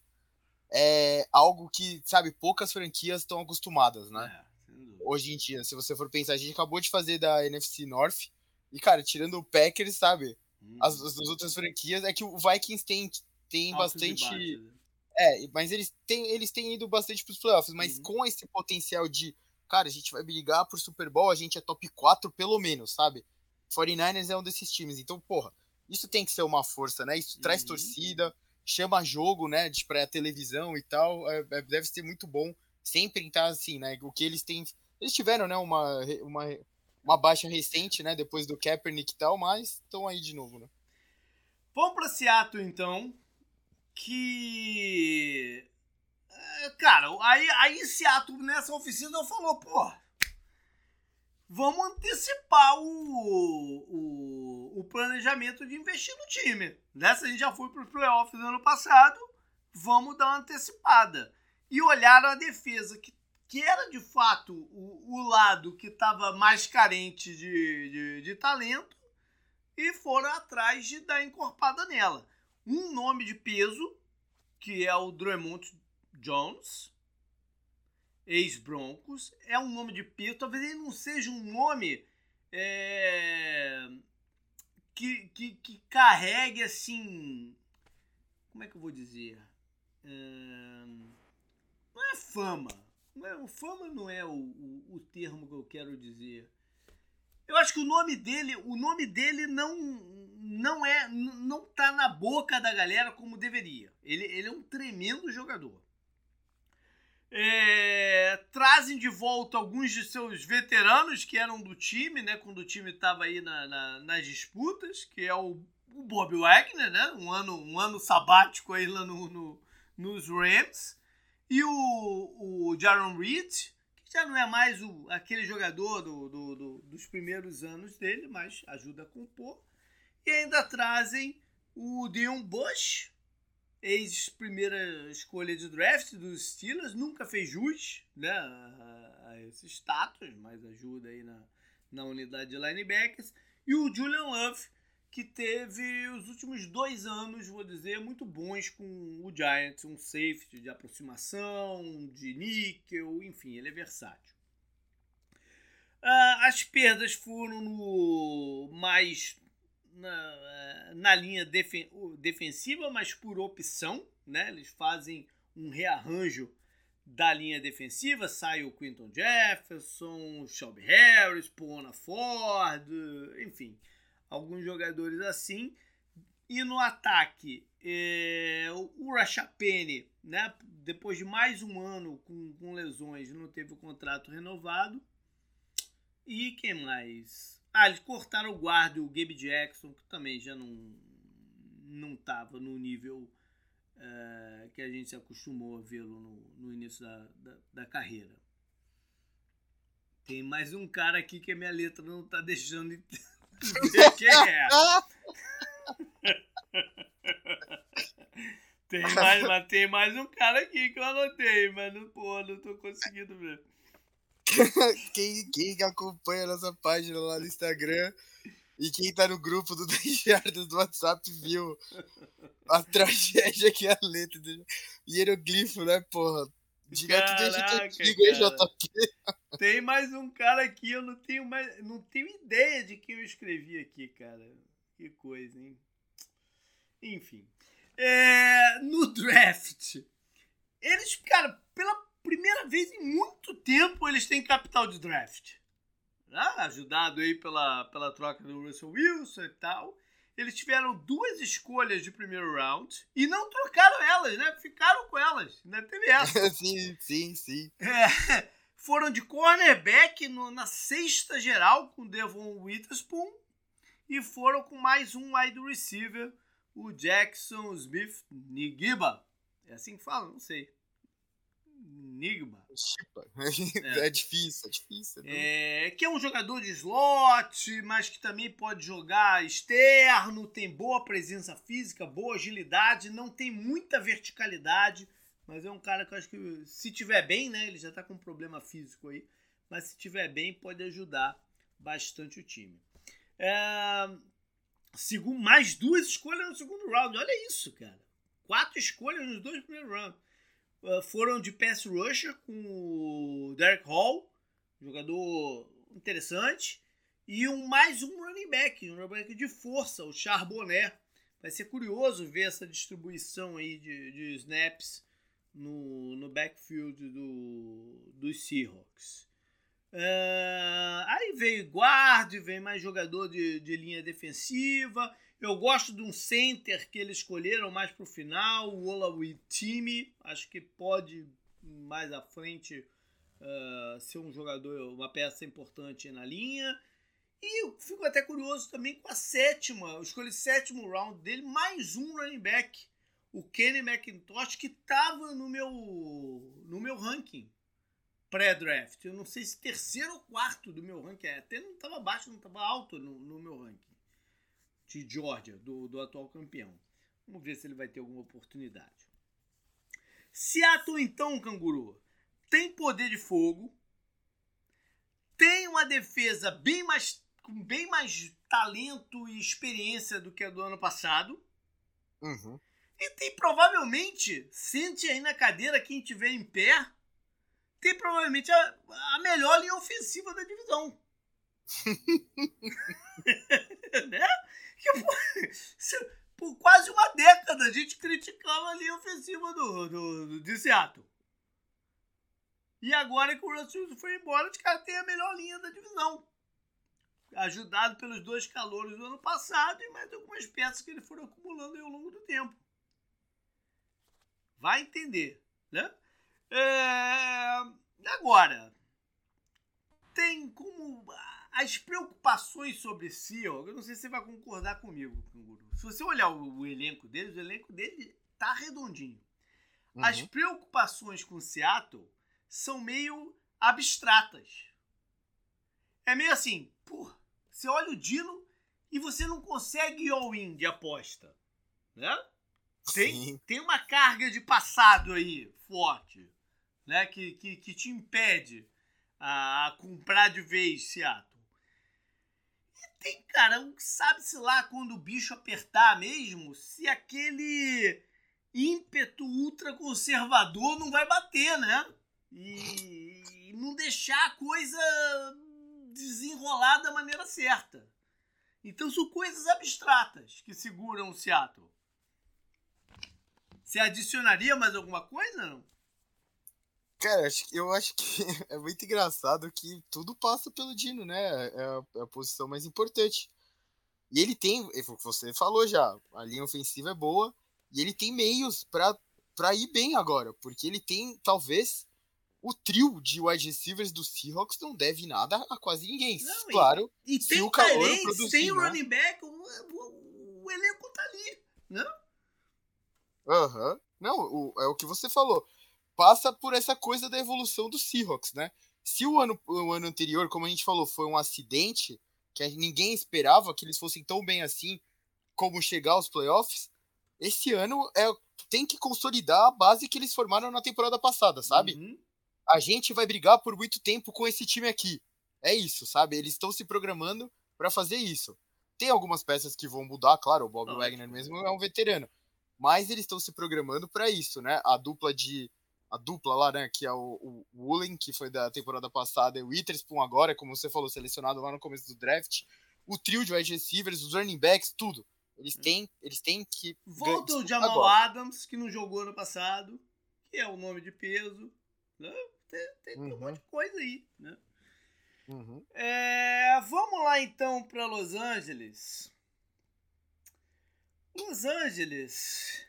é algo que, sabe, poucas franquias estão acostumadas, né? É, Hoje em dia, se você for pensar, a gente acabou de fazer da NFC North e, cara, tirando o Packers, sabe? Hum. As, as, outras franquias, é que o Vikings tem, tem bastante. Né? É, mas eles têm, eles têm ido bastante pros playoffs, mas uhum. com esse potencial de cara, a gente vai brigar por Super Bowl, a gente é top 4 pelo menos, sabe? 49ers é um desses times. Então, porra, isso tem que ser uma força, né? Isso uhum. traz torcida, chama jogo, né? De pra televisão e tal. É, é, deve ser muito bom sempre estar assim, né? O que eles têm. Eles tiveram, né? Uma, uma, uma baixa recente, né? Depois do Kaepernick e tal, mas estão aí de novo, né? Vamos pra Seattle, então. Que cara, aí, aí Seattle nessa oficina falou, pô, vamos antecipar o, o, o, planejamento de investir no time. Nessa a gente já foi para os playoffs do ano passado, vamos dar uma antecipada. E olharam a defesa, que, que era de fato o, o lado que estava mais carente de, de, de talento, e foram atrás de dar encorpada nela. Um nome de peso, que é o Drummond Jones, ex-Broncos, é um nome de peso. Talvez ele não seja um nome é, que, que, que, carregue assim. Como é que eu vou dizer? É, não é fama. Não é, fama não é o, o, o termo que eu quero dizer. Eu acho que o nome dele, o nome dele não não é não tá na boca da galera como deveria. Ele, ele é um tremendo jogador. É, trazem de volta alguns de seus veteranos que eram do time, né? Quando o time estava aí na, na, nas disputas, que é o, o, Bob Wagner, né? Um ano, um ano sabático aí lá no, no nos Rams. E o, o Jaron Reed, que já não é mais o, aquele jogador do, do, do, dos primeiros anos dele, mas ajuda a compor. E ainda trazem o Dion Bush, ex-primeira escolha de draft dos Steelers, nunca fez jus né, a, a esse status, mas ajuda aí na, na unidade de linebackers. E o Julian Love, que teve os últimos dois anos, vou dizer, muito bons com o Giants, um safety de aproximação, de níquel, enfim, ele é versátil. Uh, as perdas foram no mais na, na linha defen defensiva, mas por opção, né? Eles fazem um rearranjo da linha defensiva, sai o Quinton Jefferson, o Shelby Harris, Pona Ford, enfim, alguns jogadores assim. E no ataque, é, o Rashapene, né, depois de mais um ano com, com lesões, não teve o contrato renovado. E quem mais? Ah, eles cortaram o guarda, o Gabe Jackson, que também já não não estava no nível é, que a gente se acostumou a vê-lo no, no, início da, da, da, carreira. Tem mais um cara aqui que a minha letra não tá deixando de quem é. tem, mais, tem mais um cara aqui que eu anotei, mas não, pô, não tô conseguindo ver. quem, quem acompanha a nossa página lá no Instagram e quem tá no grupo do 10 Jardas do WhatsApp viu a tragédia que é a letra do hieroglifo, né, porra? Direto Caraca, antigo aí, JP. Tem mais um cara aqui, eu não tenho mais. Não tenho ideia de quem eu escrevi aqui, cara. Que coisa, hein? Enfim. É, no draft. Eles, cara, pela primeira vez em muito tempo eles têm capital de draft. Né? Ajudado aí pela, pela troca do Russell Wilson e tal. Eles tiveram duas escolhas de primeiro round e não trocaram elas, né? Ficaram com elas. Ainda teve essa. sim, sim, sim. É, foram de cornerback no, na sexta geral com Devon Witherspoon e foram com mais um wide receiver, o Jackson Smith Nigiba. É assim que fala? Não sei enigma. É. é difícil, é difícil. É, que é um jogador de slot, mas que também pode jogar externo, tem boa presença física, boa agilidade, não tem muita verticalidade, mas é um cara que eu acho que se tiver bem, né, ele já tá com um problema físico aí, mas se tiver bem pode ajudar bastante o time. É, segundo, mais duas escolhas no segundo round, olha isso, cara. Quatro escolhas nos dois primeiros rounds. Ah, foram de pass rusher com o Derek Hall, jogador interessante, e um mais um running back, um running back de força, o Charbonnet. Vai ser curioso ver essa distribuição aí de, de snaps no, no backfield do, dos Seahawks. Uh, aí veio guard, vem mais jogador de, de linha defensiva. Eu gosto de um center que eles escolheram mais para o final, o Olawi Time. Acho que pode mais à frente uh, ser um jogador, uma peça importante na linha. E eu fico até curioso também com a sétima. Eu escolhi sétimo round dele, mais um running back. O Kenny McIntosh, que estava no meu, no meu ranking pré-draft. Eu não sei se terceiro ou quarto do meu ranking. Até não estava baixo, não estava alto no, no meu ranking de Georgia, do, do atual campeão. Vamos ver se ele vai ter alguma oportunidade. Seattle, então, canguru, tem poder de fogo, tem uma defesa bem mais, com bem mais talento e experiência do que a do ano passado. Uhum. E tem provavelmente, sente aí na cadeira quem tiver em pé, tem provavelmente a, a melhor linha ofensiva da divisão. né? Que, por quase uma década a gente criticava a ofensiva do, do, do, de Seattle. E agora que o Russell foi embora, os caras têm a melhor linha da divisão. Ajudado pelos dois calores do ano passado e mais algumas peças que eles foram acumulando ao longo do tempo. Vai entender, né? É... Agora, tem como as preocupações sobre Seahawks, eu não sei se você vai concordar comigo, Canguru. Se você olhar o, o elenco deles, o elenco dele tá redondinho. Uhum. As preocupações com Seattle são meio abstratas. É meio assim, pô, você olha o Dino e você não consegue all-in de aposta, né? Tem, tem uma carga de passado aí forte, né? Que, que, que te impede a, a comprar de vez Seattle tem, cara, sabe-se lá quando o bicho apertar mesmo, se aquele ímpeto ultraconservador não vai bater, né? E, e não deixar a coisa desenrolar da maneira certa. Então são coisas abstratas que seguram o Seattle. Você adicionaria mais alguma coisa, não? Cara, eu acho que é muito engraçado que tudo passa pelo Dino, né? É a, é a posição mais importante. E ele tem, é você falou já, a linha ofensiva é boa e ele tem meios para ir bem agora, porque ele tem, talvez, o trio de wide receivers do Seahawks não deve nada a quase ninguém. Não, claro, e, e tem o calor produzir, tem o né? running back, o, o, o, elenco tá ali, né? Aham. Uhum. Não, o, é o que você falou. Passa por essa coisa da evolução do Seahawks, né? Se o ano, o ano anterior, como a gente falou, foi um acidente, que ninguém esperava que eles fossem tão bem assim como chegar aos playoffs, esse ano é, tem que consolidar a base que eles formaram na temporada passada, sabe? Uhum. A gente vai brigar por muito tempo com esse time aqui. É isso, sabe? Eles estão se programando para fazer isso. Tem algumas peças que vão mudar, claro, o Bob Não, Wagner mesmo é um veterano, mas eles estão se programando para isso, né? A dupla de a dupla lá, né, que é o, o Woolen, que foi da temporada passada, e o Witherspoon agora, como você falou, selecionado lá no começo do draft, o trio de wide receivers, os running backs, tudo. Eles têm, eles têm que. Volta o Jamal agora. Adams, que não jogou ano passado, que é o nome de peso. Né? Tem, tem uhum. um monte de coisa aí, né? Uhum. É, vamos lá então para Los Angeles. Los Angeles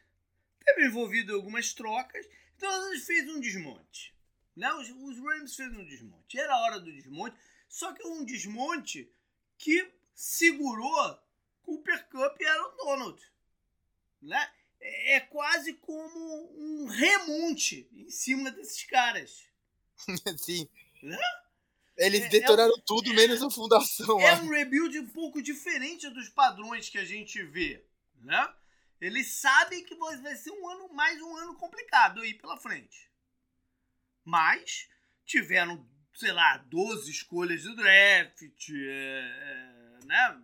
teve envolvido em algumas trocas, então Angeles fez um desmonte. Né? Os, os Rams fez um desmonte. Era a hora do desmonte, só que um desmonte que segurou Cooper Cup e Aaron Donald. Né? É, é quase como um remonte em cima desses caras. Sim. Né? Eles é, detonaram é um, tudo menos a fundação. É um rebuild um pouco diferente dos padrões que a gente vê, né? Eles sabem que vai ser um ano mais um ano complicado aí pela frente. Mas tiveram, sei lá, 12 escolhas do draft, é, é, né?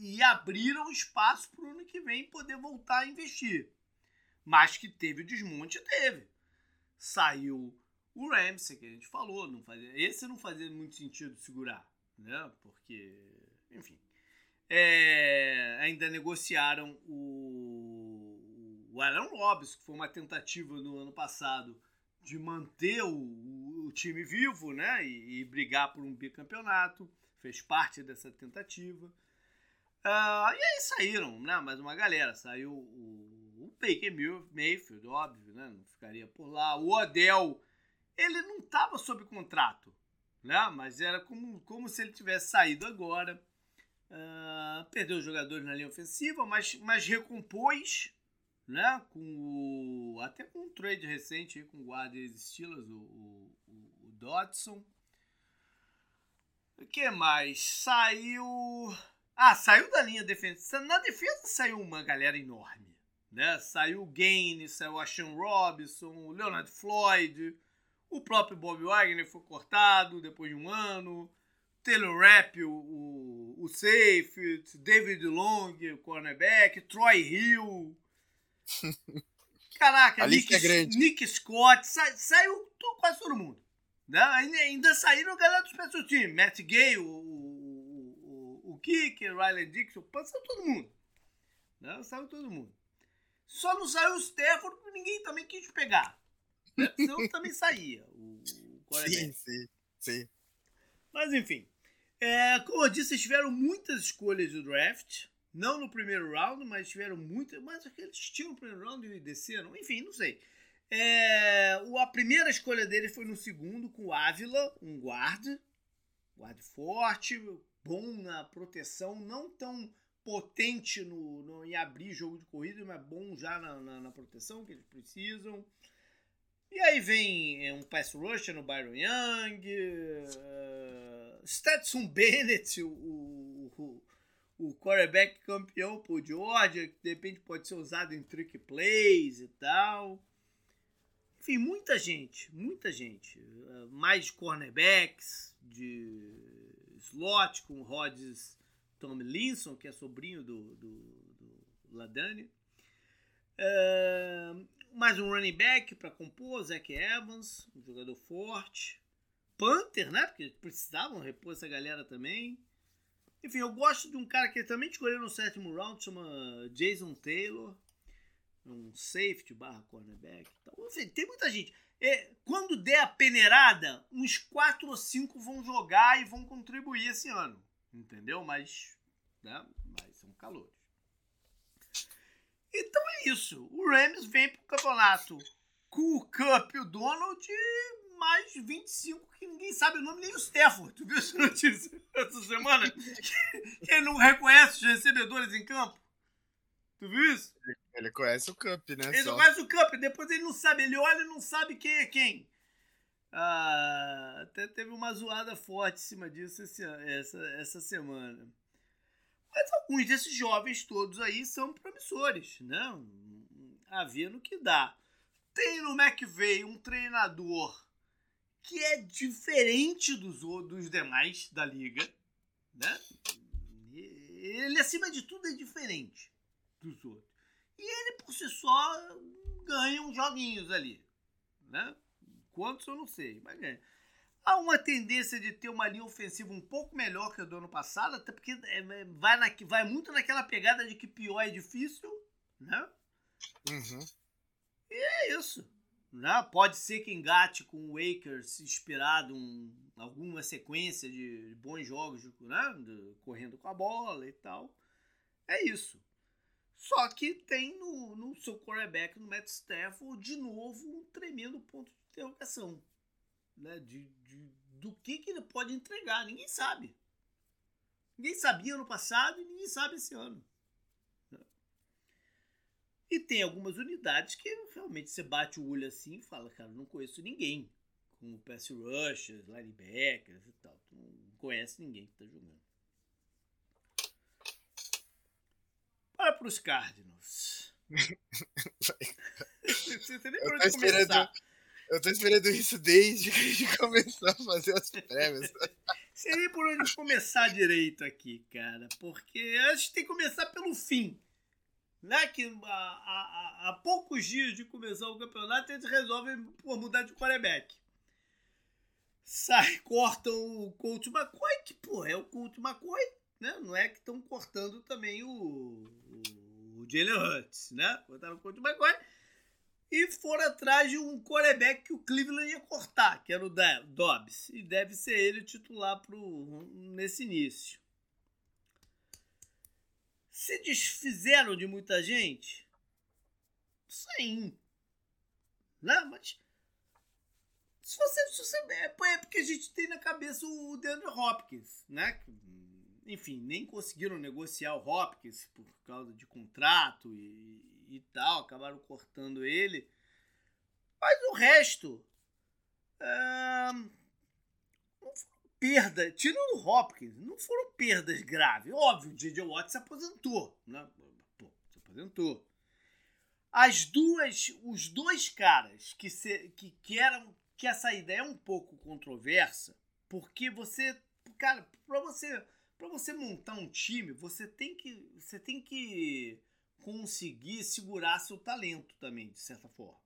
E, abriram espaço para o ano que vem poder voltar a investir. Mas que teve o desmonte, teve. Saiu o Ramsey, que a gente falou, não fazia, esse não fazia muito sentido segurar, né? Porque, enfim. É, ainda negociaram o, o Aaron Robbins, que foi uma tentativa no ano passado de manter o, o time vivo, né? E, e, brigar por um bicampeonato. Fez parte dessa tentativa. Uh, e aí saíram, né? Mais uma galera. Saiu o, o Baker Mayfield, óbvio, né? Não ficaria por lá. O Odell ele não estava sob contrato, né? mas era como, como se ele tivesse saído agora. Uh, perdeu os jogadores na linha ofensiva, mas, mas recompôs, né? com o, até com um trade recente com o guarda Steelers, o, o, o Dodson. O que mais? Saiu. Ah, saiu da linha defensiva. Na defesa saiu uma galera enorme. Né? Saiu o Gaines, saiu o Robinson, o Leonard Floyd, o próprio Bob Wagner foi cortado depois de um ano. Taylor Rapp, o, o, o safe, David Long, o cornerback, Troy Hill. Caraca, Nick, é Nick, Scott, sa, saiu quase todo mundo. Né? Ainda, saíram a galera dos special teams. Matt Gay, o, o, o, o Kicker, Riley Dixon, saiu todo mundo. Né? Saiu todo mundo. Só não saiu o Stafford porque ninguém também quis pegar. Né? Senão também saía o, o Sim, sim, sim. Mas enfim. É, como eu disse, tiveram muitas escolhas do draft. Não no primeiro round, mas tiveram muitas. Mas aqueles tinham no primeiro round e desceram. Enfim, não sei. É, a primeira escolha dele foi no segundo, com o Ávila, um guarda. Guarda forte, bom na proteção, não tão potente no, no, em abrir jogo de corrida, mas bom já na, na, na proteção que eles precisam. E aí vem é, um pass rusher no Byron Young, uh, Stetson Bennett, o, o, o quarterback campeão por Georgia, que de repente pode ser usado em trick plays e tal. Enfim, muita gente, muita gente. Uh, mais cornerbacks de slot com Rodgers Tomlinson, que é sobrinho do, do, do Ladani. Uh, mais um running back para compor, Zach Evans, um jogador forte. Panther, né? Porque precisavam repor essa galera também. Enfim, eu gosto de um cara que também escolheu no sétimo round, chama Jason Taylor. Um safety barra cornerback. Então, enfim, tem muita gente. É, quando der a peneirada, uns 4 ou 5 vão jogar e vão contribuir esse ano. Entendeu? Mas, né? Mas são calores. Então é isso. O Rams vem pro campeonato com o Cup e o Donald e mais 25 que ninguém sabe o nome, nem o Stafford. Tu viu essa notícia essa semana? que ele não reconhece os recebedores em campo. Tu viu isso? Ele conhece o Cup, né? Ele só. conhece o Cup, depois ele não sabe, ele olha e não sabe quem é quem. Ah, até teve uma zoada forte em cima disso esse, essa, essa semana. Mas alguns desses jovens todos aí são promissores, né? Havia no que dá. Tem no McVeigh um treinador que é diferente dos, dos demais da liga, né? Ele, acima de tudo, é diferente dos outros. E ele, por si só, ganha uns joguinhos ali, né? Quantos eu não sei, mas ganha. Há uma tendência de ter uma linha ofensiva um pouco melhor que a do ano passado, até porque é, é, vai, na, vai muito naquela pegada de que pior é difícil, né? Uhum. E é isso. Né? Pode ser que engate com o Wakers inspirado em alguma sequência de bons jogos né? Correndo com a bola e tal. É isso. Só que tem no, no seu quarterback, no Matt Stafford, de novo um tremendo ponto de interrogação. Né? De, de, do que, que ele pode entregar. Ninguém sabe. Ninguém sabia no passado e ninguém sabe esse ano. E tem algumas unidades que realmente você bate o olho assim e fala, cara, não conheço ninguém. Como pass rushers, linebackers e tal. Tu não conhece ninguém que tá jogando. Para para os Cardinals. você começar. Eu tô esperando isso desde que a gente começou a fazer as prévias. Sei nem por onde começar direito aqui, cara. Porque a gente tem que começar pelo fim né, que há, há, poucos dias de começar o campeonato eles resolvem mudar de quarterback. Sai, cortam o Colt McCoy, que pô, é o Colt McCoy, né? Não é que estão cortando também o, o, o Jalen Hurts, né? Cortaram o Colt McCoy e foram atrás de um quarterback que o Cleveland ia cortar, que era o Dobbs. E deve ser ele titular pro, nesse início se desfizeram de muita gente? Sim. Né? Mas. Se você, se você. É, é porque a gente tem na cabeça o DeAndre Hopkins, né? Enfim, nem conseguiram negociar o Hopkins por causa de contrato e, e tal, acabaram cortando ele. Mas o resto. É, perda, tirando o Hopkins, não foram perdas graves. Óbvio, o J.J. Watt se aposentou, né? Pô, se aposentou. As duas, os dois caras que, se, que, que eram que essa ideia é um pouco controversa, porque você, cara, para você, para você montar um time, você tem que, você tem que conseguir segurar seu talento também, de certa forma,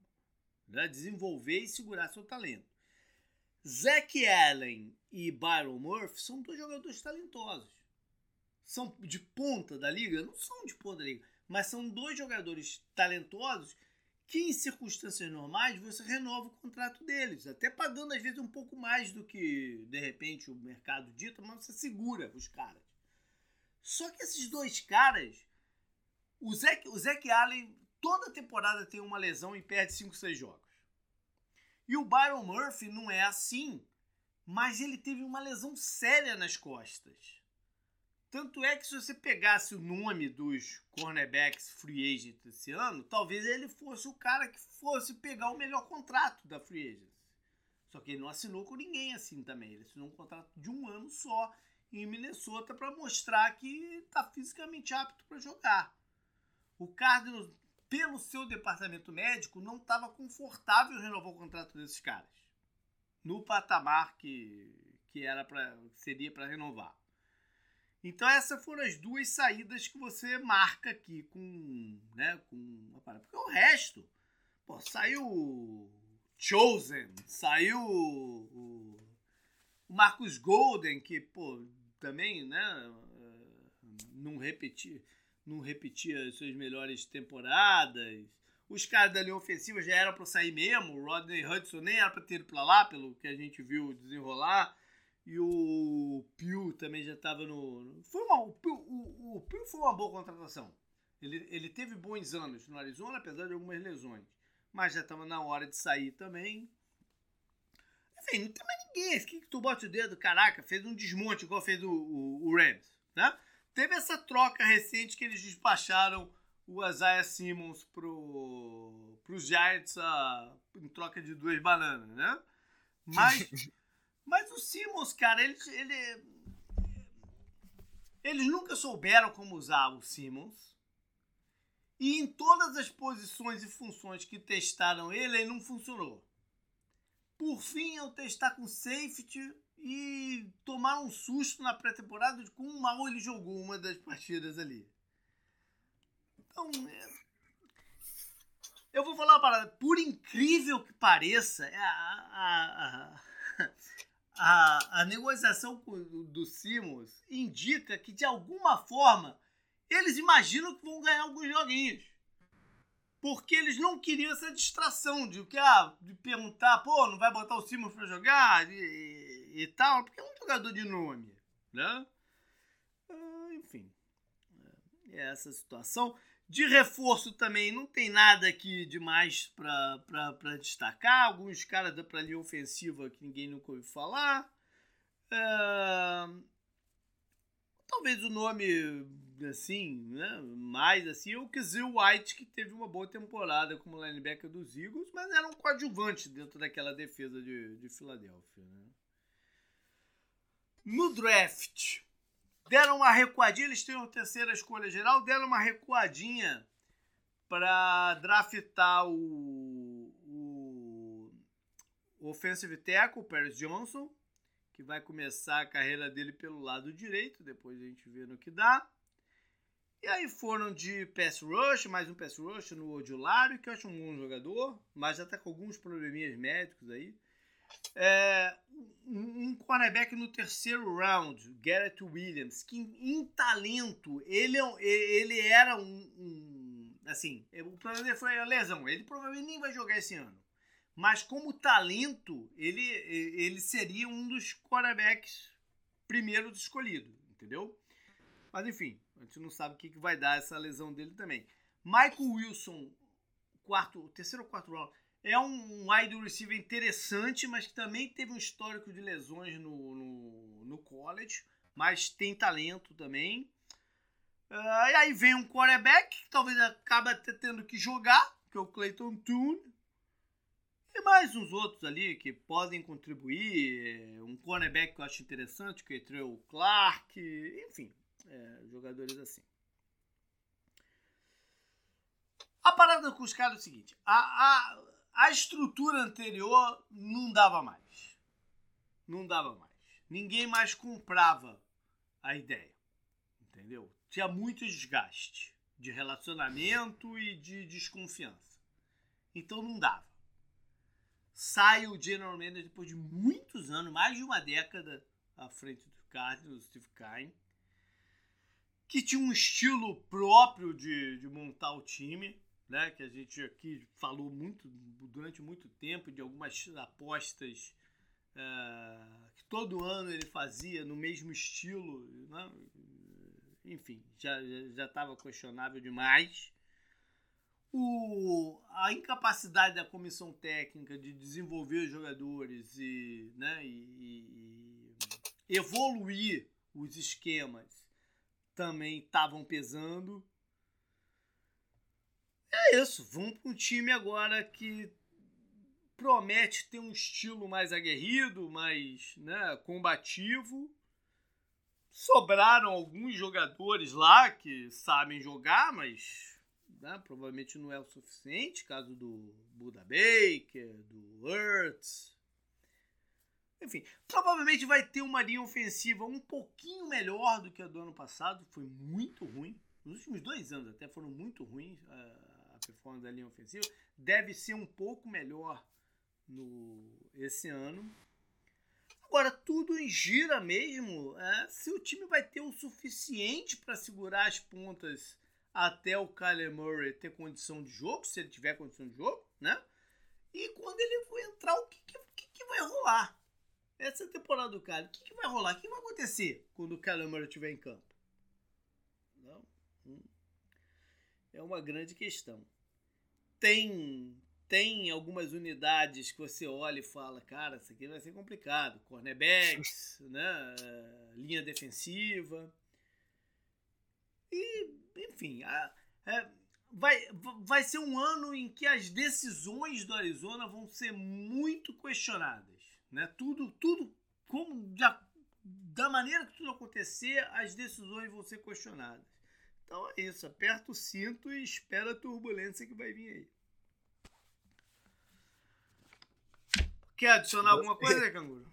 né? Desenvolver e segurar seu talento. Zack Allen e Byron Murphy são dois jogadores talentosos. São de ponta da liga? Não são de ponta da liga, mas são dois jogadores talentosos que em circunstâncias normais você renova o contrato deles, até pagando às vezes um pouco mais do que de repente o mercado dita, mas você segura os caras. Só que esses dois caras, o Zack, o Allen toda temporada tem uma lesão e perde 5, 6 jogos. E o Byron Murphy não é assim, mas ele teve uma lesão séria nas costas. Tanto é que se você pegasse o nome dos cornerbacks free agent esse ano, talvez ele fosse o cara que fosse pegar o melhor contrato da free agent. Só que ele não assinou com ninguém assim também. Ele assinou um contrato de um ano só em Minnesota para mostrar que está fisicamente apto para jogar. O Cardinals pelo seu departamento médico, não estava confortável renovar o contrato desses caras. No patamar que, que era para seria para renovar. Então essas foram as duas saídas que você marca aqui com, né, com. Porque o resto, pô, saiu Chosen, saiu o, o Marcus Golden, que, pô, também, né, não repetir não repetia as suas melhores temporadas. Os caras da linha ofensiva já eram para sair mesmo. O Rodney Hudson nem era para ter ido para lá, pelo que a gente viu desenrolar. E o Pio também já estava no. Foi uma, o, Pio, o, o Pio foi uma boa contratação. Ele, ele teve bons anos no Arizona, apesar de algumas lesões. Mas já estava na hora de sair também. Enfim, não tem mais ninguém. Esse que tu bota o dedo, caraca, fez um desmonte igual fez o, o, o Rams, né? Teve essa troca recente que eles despacharam o Isaiah Simmons pro, pros Giants uh, em troca de duas bananas, né? Mas, mas o Simmons, cara, ele, ele, eles nunca souberam como usar o Simmons. E em todas as posições e funções que testaram ele, ele não funcionou. Por fim, eu testar com safety e tomar um susto na pré-temporada de como mal ele jogou uma das partidas ali. Então, é... eu vou falar uma parada. Por incrível que pareça, é a, a, a, a, negociação do Simons indica que, de alguma forma, eles imaginam que vão ganhar alguns joguinhos. Porque eles não queriam essa distração de, ah, de perguntar, pô, não vai botar o Simons para jogar e, e, tal, porque é um jogador de nome, né? Ah, enfim, é essa situação. De reforço também não tem nada aqui demais para destacar. Alguns caras da pra linha ofensiva que ninguém nunca ouviu falar. É... Talvez o nome assim, né, mais assim, é o Kizil White, que teve uma boa temporada como linebacker dos Eagles, mas era um coadjuvante dentro daquela defesa de, de Filadélfia. Né? No draft, deram uma recuadinha, eles têm a terceira escolha geral, deram uma recuadinha para draftar o, o, o offensive tackle, o Paris Johnson, que vai começar a carreira dele pelo lado direito, depois a gente vê no que dá. E aí foram de pass rush, mais um pass rush no Odilaro, que eu acho um bom jogador, mas já tá com alguns probleminhas médicos aí. É, um cornerback no terceiro round, Garrett Williams, que em, talento, ele, é ele era um, um, Assim, o problema dele foi a lesão. Ele provavelmente nem vai jogar esse ano. Mas como talento, ele, ele seria um dos quarterbacks primeiros escolhidos, entendeu? Mas enfim, a gente não sabe o que, que vai dar essa lesão dele também. Michael Wilson, quarto, terceiro ou quarto round, é um wide receiver interessante, mas que também teve um histórico de lesões no, no, no college, mas tem talento também. Uh, e aí vem um quarterback, que talvez acabe até tendo que jogar, que é o Clayton Toon. E mais uns outros ali que podem contribuir. Um cornerback que eu acho interessante, que é o Clark, enfim, é, jogadores assim. A parada com os caras é o seguinte: a, a, a estrutura anterior não dava mais. Não dava mais. Ninguém mais comprava a ideia. Entendeu? Tinha muito desgaste de relacionamento e de desconfiança. Então não dava. Sai o General Manager depois de muitos anos, mais de uma década à frente do Cardinals, Steve Kine, que tinha um estilo próprio de, de montar o time né, que a gente aqui falou muito durante muito tempo de algumas apostas uh, que todo ano ele fazia no mesmo estilo, né? enfim, já já estava questionável demais. O, a incapacidade da comissão técnica de desenvolver os jogadores e, né, e, e evoluir os esquemas também estavam pesando. É isso, vamos para um time agora que promete ter um estilo mais aguerrido, mais né, combativo. Sobraram alguns jogadores lá que sabem jogar, mas né, provavelmente não é o suficiente. Caso do Buda Baker, do Hurts. Enfim, provavelmente vai ter uma linha ofensiva um pouquinho melhor do que a do ano passado. Foi muito ruim. Nos últimos dois anos até foram muito ruins. Uh, performance da linha ofensiva, deve ser um pouco melhor no esse ano. Agora, tudo gira mesmo é, se o time vai ter o suficiente para segurar as pontas até o Kyler Murray ter condição de jogo, se ele tiver condição de jogo, né? E quando ele for entrar, o que, que, que vai rolar? Essa é temporada do cara. O que, que vai rolar? O que vai acontecer quando o Kyler Murray estiver em campo? Não? Hum. É uma grande questão tem tem algumas unidades que você olha e fala, cara, isso aqui vai ser complicado. Cornerbacks, né? linha defensiva. E, enfim, a, a, vai, vai ser um ano em que as decisões do Arizona vão ser muito questionadas. Né? Tudo, tudo, como já, da maneira que tudo acontecer, as decisões vão ser questionadas. Então é isso, aperta o cinto e espera a turbulência que vai vir aí. Quer adicionar alguma coisa, Canguru?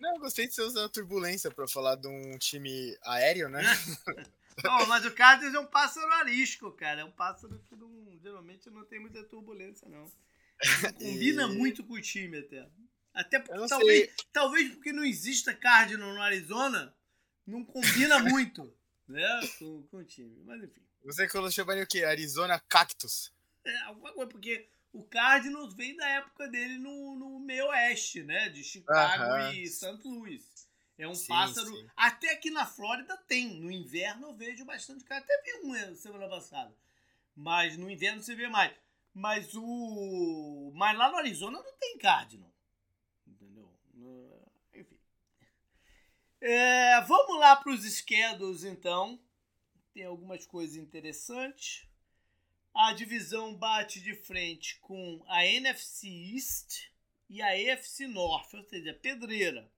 Não, eu gostei de você usar a turbulência para falar de um time aéreo, né? não, mas o Cardinals é um pássaro arisco, cara. É um pássaro que não, geralmente não tem muita turbulência, não. Combina e... muito com o time até. Até porque talvez, talvez porque não exista Cardinal no Arizona, não combina muito né, com, com o time. Mas enfim. Você chamaria o quê? Arizona Cactus? É, alguma coisa, porque o Cardinals vem da época dele no, no meio oeste, né? De Chicago e St. Louis. É um sim, pássaro. Sim. Até aqui na Flórida tem. No inverno eu vejo bastante. Até vi um eh, semana passada. Mas no inverno você vê mais. Mas o. Mas lá no Arizona não tem Cardinal. Entendeu? Enfim. É, vamos lá para os schedules então. Tem algumas coisas interessantes. A divisão bate de frente com a NFC East e a AFC North, ou seja, pedreira.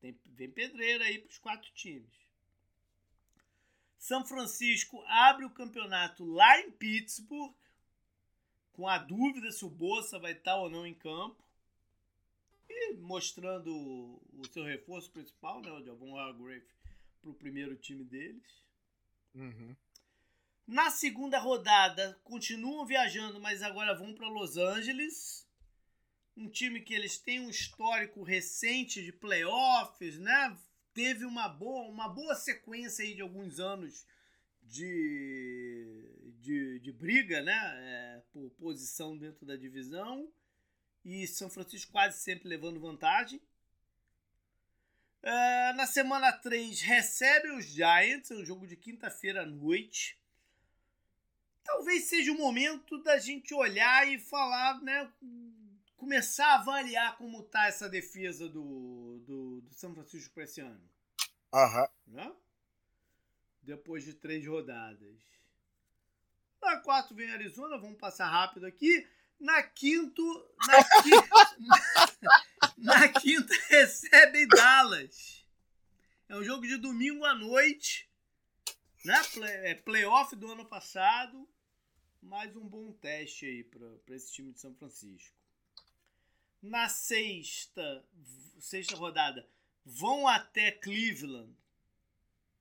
Tem, vem pedreira aí para os quatro times. São Francisco abre o campeonato lá em Pittsburgh, com a dúvida se o Bolsa vai estar ou não em campo. E mostrando o seu reforço principal, né, o Javon Hargrave, para o primeiro time deles. Uhum. Na segunda rodada, continuam viajando, mas agora vão para Los Angeles. Um time que eles têm um histórico recente de playoffs, né? Teve uma boa, uma boa sequência aí de alguns anos de, de, de briga, né? É, por posição dentro da divisão. E São Francisco quase sempre levando vantagem. É, na semana 3, recebe os Giants, é um jogo de quinta-feira à noite talvez seja o momento da gente olhar e falar, né? Começar a avaliar como tá essa defesa do, do, do São Francisco para esse ano. Aham. Né? Depois de três rodadas. Na quatro vem Arizona, vamos passar rápido aqui. Na quinto. Na, quinta, na quinta recebe Dallas. É um jogo de domingo à noite. Né? Play, é playoff do ano passado mais um bom teste aí para esse time de São Francisco. Na sexta, sexta rodada, vão até Cleveland.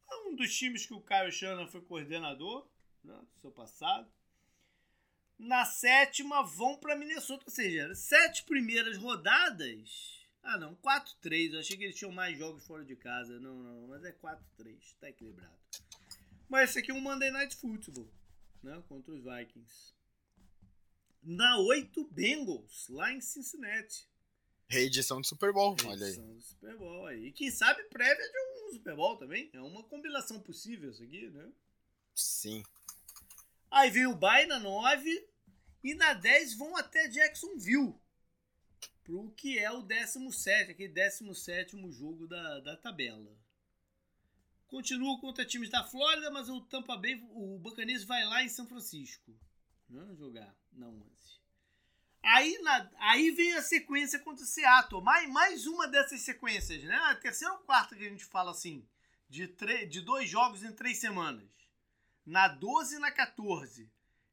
É um dos times que o Kyle Shannon foi coordenador né, do seu passado. Na sétima, vão para Minnesota. Ou seja, sete primeiras rodadas. Ah, não, 4-3. Eu achei que eles tinham mais jogos fora de casa. Não, não, mas é 4-3. Está equilibrado. Mas esse aqui é um Monday Night Football né, contra os Vikings. Na 8, Bengals, lá em Cincinnati. Reedição do Super Bowl, Reedição olha aí. do Super Bowl aí. E quem sabe prévia de um Super Bowl também. É uma combinação possível isso aqui, né? Sim. Aí vem o Bay na 9 e na 10 vão até Jacksonville. Pro que é o 17, aquele 17 jogo da, da tabela. Continua contra times da Flórida, mas o Tampa Bay, o Buccaneers vai lá em São Francisco né, jogar na 11. Aí, na, aí vem a sequência contra o Seattle. Mais, mais uma dessas sequências, né? A terceira ou quarta que a gente fala assim, de, de dois jogos em três semanas. Na 12 e na 14,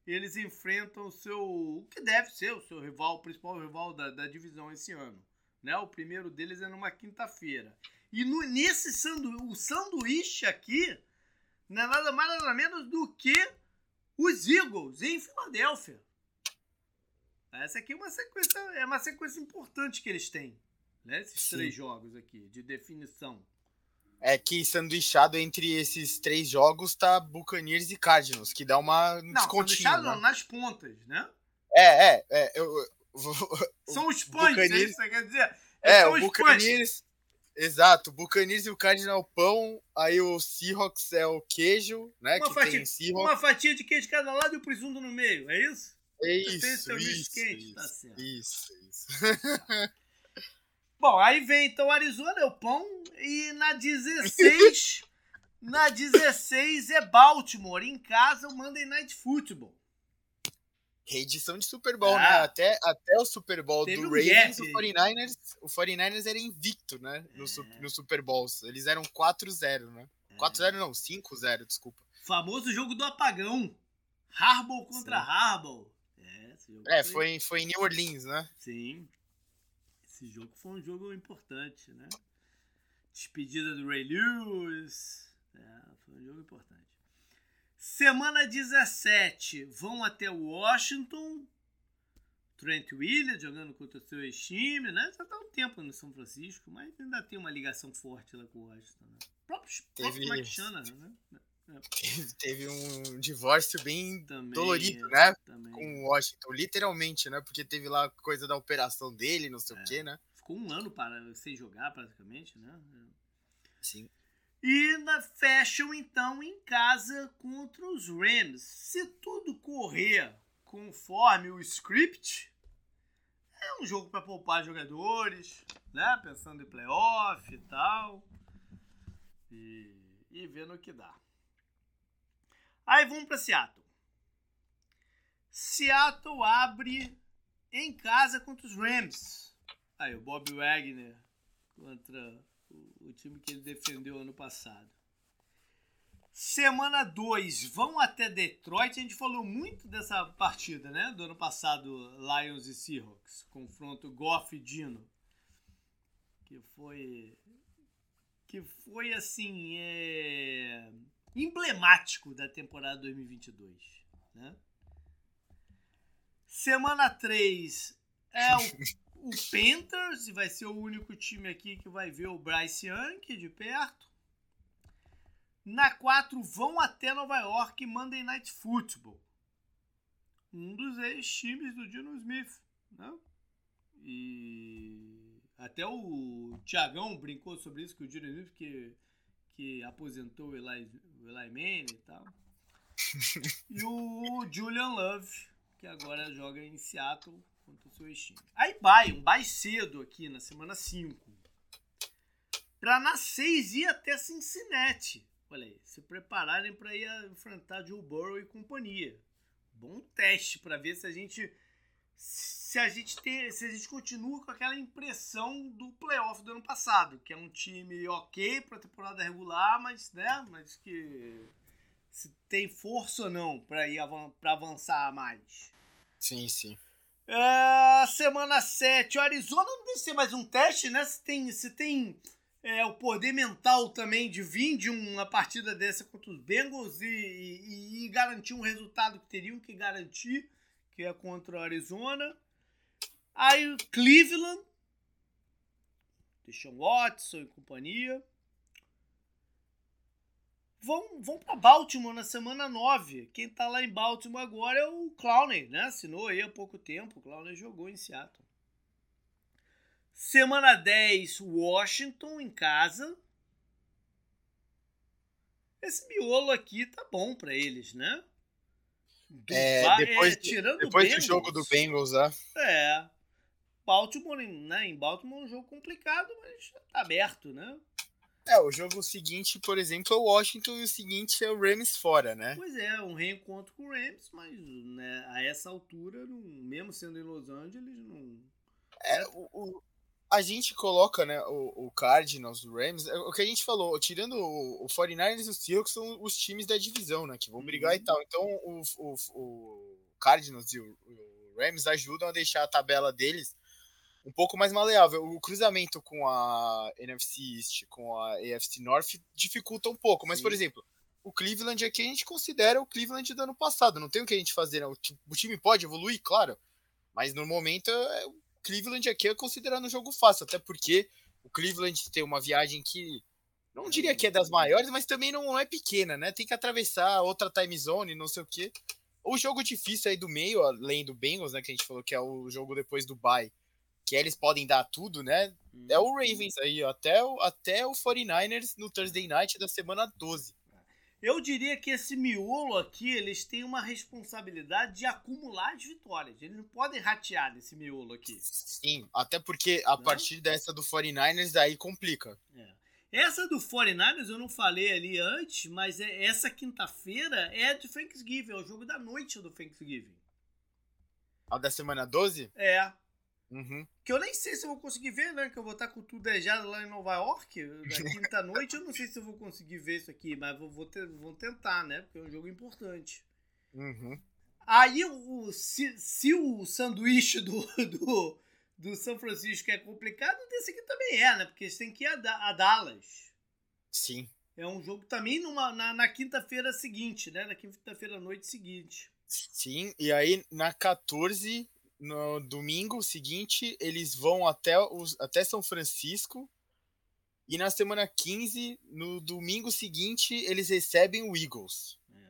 eles enfrentam o seu. o que deve ser o seu rival, o principal rival da, da divisão esse ano. Né? O primeiro deles é numa quinta-feira. E no, nesse sandu, o sanduíche aqui não é nada mais nada menos do que os Eagles em Filadélfia. Essa aqui é uma sequência, é uma sequência importante que eles têm. Né? Esses Sim. três jogos aqui, de definição. É que sanduichado entre esses três jogos tá Buccaneers e Cardinals, que dá uma não, descontinho. Não, né? nas pontas, né? É, é. é eu, São os pães, é isso que você quer dizer? É, o Buccaneers... Exato, o Buccaneers e o Cardinals é o pão, aí o Seahawks é o queijo, né? Uma, que fatia, tem Seahawks. uma fatia de queijo de cada lado e o presunto no meio, é isso? É isso, isso, isso, quente, tá isso, tá isso, isso. Bom, aí vem então o Arizona, é o pão, e na 16 Na 16 é Baltimore, em casa o Monday Night Football. Reedição de Super Bowl, ah, né? Até, até o Super Bowl do um Ravens, o 49ers, o 49ers era invicto, né? No, é. no Super Bowls. Eles eram 4-0, né? É. 4-0 não, 5-0, desculpa. Famoso jogo do apagão. Harbaugh contra Sim. Harbaugh. É, é foi, foi em New Orleans, né? Sim. Esse jogo foi um jogo importante, né? Despedida do Ray Lewis. É, foi um jogo importante. Semana 17, vão até Washington. Trent Williams jogando contra o seu ex-time, né? Já tá um tempo no São Francisco, mas ainda tem uma ligação forte lá com o Washington. Né? O próprio, próprio né? É. Teve, teve, um divórcio bem também, dolorido, né? Também. Com o Washington, literalmente, né? Porque teve lá coisa da operação dele, não sei é. o quê, né? Ficou um ano para sem jogar, praticamente, né? Sim. E na, fecham então em casa contra os Rams. Se tudo correr conforme o script, é um jogo para poupar jogadores, né? Pensando em playoff e tal. E, e vendo o que dá. Aí vamos para Seattle. Seattle abre em casa contra os Rams. Aí o Bob Wagner contra o time que ele defendeu ano passado. Semana 2, vão até Detroit. A gente falou muito dessa partida, né? Do ano passado, Lions e Seahawks. Confronto Goff e Dino. Que foi. Que foi assim. É, emblemático da temporada 2022. Né? Semana 3 é o o Panthers vai ser o único time aqui que vai ver o Bryce Young de perto. Na 4 vão até Nova York Monday Night Football. Um dos ex-times do Dino Smith. Né? E até o Tiagão brincou sobre isso, que o Dino Smith que, que aposentou o Eli, o Eli Manning e tal. e o Julian Love, que agora joga em Seattle contra o seu ex Aí vai, um vai cedo aqui na semana 5. Pra na 6 ir até Cincinnati. Olha aí, se prepararem para ir enfrentar Joe Burrow e companhia. Bom teste para ver se a gente se a gente tem, se a gente continua com aquela impressão do playoff do ano passado, que é um time ok para temporada regular, mas né, mas que se tem força ou não para ir para avançar mais. Sim, sim. É, semana 7, o Arizona não deve ser mais um teste, né? Se tem, se tem é, o poder mental também de vir de uma partida dessa contra os Bengals e, e, e, garantir um resultado que teriam que garantir, que é contra o Arizona. Aí Cleveland, Deshaun Watson e companhia vão, vão para Baltimore na semana 9. Quem tá lá em Baltimore agora é o Clowney, né? Assinou aí há pouco tempo. O Clowney jogou em Seattle. Semana 10, Washington em casa. Esse miolo aqui tá bom para eles, né? Do é, depois, é, tirando depois Bengals, do jogo do Bengals, né? É. Baltimore, né? Em Baltimore é um jogo complicado, mas tá aberto, né? É, o jogo seguinte, por exemplo, é o Washington e o seguinte é o Rams fora, né? Pois é, um reencontro com o Rams, mas né, a essa altura, não, mesmo sendo em Los Angeles, não. É, o, o a gente coloca, né, o, o Cardinals, o Rams, é o que a gente falou, tirando o, o 49ers e o Seahawks são os times da divisão, né, que vão brigar uhum. e tal. Então, o, o, o Cardinals e o, o Rams ajudam a deixar a tabela deles um pouco mais maleável. O cruzamento com a NFC East, com a AFC North, dificulta um pouco. Mas, Sim. por exemplo, o Cleveland aqui a gente considera o Cleveland do ano passado. Não tem o que a gente fazer. Não. O time pode evoluir, claro. Mas no momento, é, o Cleveland aqui é considerado um jogo fácil. Até porque o Cleveland tem uma viagem que. Não diria que é das maiores, mas também não é pequena, né? Tem que atravessar outra time zone, não sei o quê. O jogo difícil aí do meio, além do Bengals, né? Que a gente falou que é o jogo depois do bye que eles podem dar tudo, né? É o uhum. Ravens aí, ó, até o, até o 49ers no Thursday Night da semana 12. Eu diria que esse miolo aqui, eles têm uma responsabilidade de acumular as vitórias. Eles não podem ratear nesse miolo aqui. Sim, até porque a né? partir dessa do 49ers daí complica. É. Essa do 49ers eu não falei ali antes, mas é, essa quinta-feira é de Thanksgiving, é o jogo da noite do Thanksgiving. A da semana 12? É. Uhum. Que eu nem sei se eu vou conseguir ver, né? Que eu vou estar com tudo dejado lá em Nova York, na quinta-noite. eu não sei se eu vou conseguir ver isso aqui, mas vou, vou, ter, vou tentar, né? Porque é um jogo importante. Uhum. Aí, o, se, se o sanduíche do, do, do São Francisco é complicado, desse aqui também é, né? Porque eles têm que ir a, a Dallas. Sim. É um jogo também numa, na, na quinta-feira seguinte, né? Na quinta-feira à noite seguinte. Sim, e aí na 14, no domingo seguinte, eles vão até, os, até São Francisco. E na semana 15, no domingo seguinte, eles recebem o Eagles. É.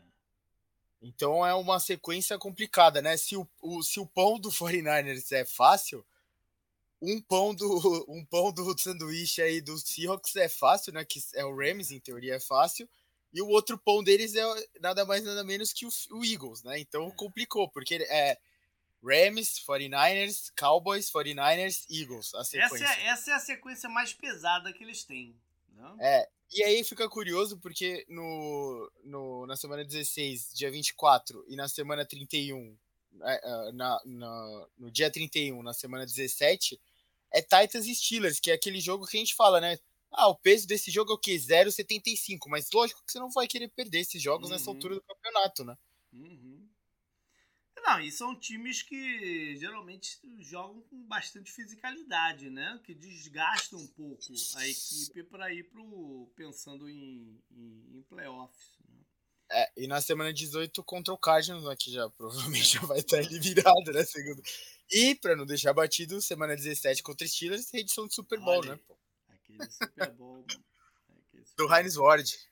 Então é uma sequência complicada, né? Se o, o, se o pão do 49ers é fácil, um pão do um pão do sanduíche aí do Seahawks é fácil, né? Que é o Rams, em teoria é fácil. E o outro pão deles é nada mais nada menos que o, o Eagles, né? Então É. complicou, porque é Rams, 49ers, Cowboys, 49ers, Eagles, a Essa sequência. é, essa é a sequência mais pesada que eles têm. Né? É, e aí fica curioso porque no, no, na semana 16, dia 24, e na semana 31, é, é, na, na, no dia 31, na semana 17, é Titans e Steelers, que é aquele jogo que a gente fala, né? Ah, o peso desse jogo é o quê? 0,75. Mas lógico que você não vai querer perder esses jogos nessa Uhum. altura do campeonato, né? Uhum. Não, e são times que geralmente jogam com bastante fisicalidade, né? Que desgastam um pouco a equipe para ir pro pensando em, em, em playoffs. Né? É, e na semana 18 contra o Cardinals, né, que já provavelmente já vai estar eliminado, né? Segundo. E, pra não deixar batido, semana 17 contra Steelers, edição de Super Bowl, Olha né? aí. Aquele Super Bowl. aquele Super. É, do Heinz Ward,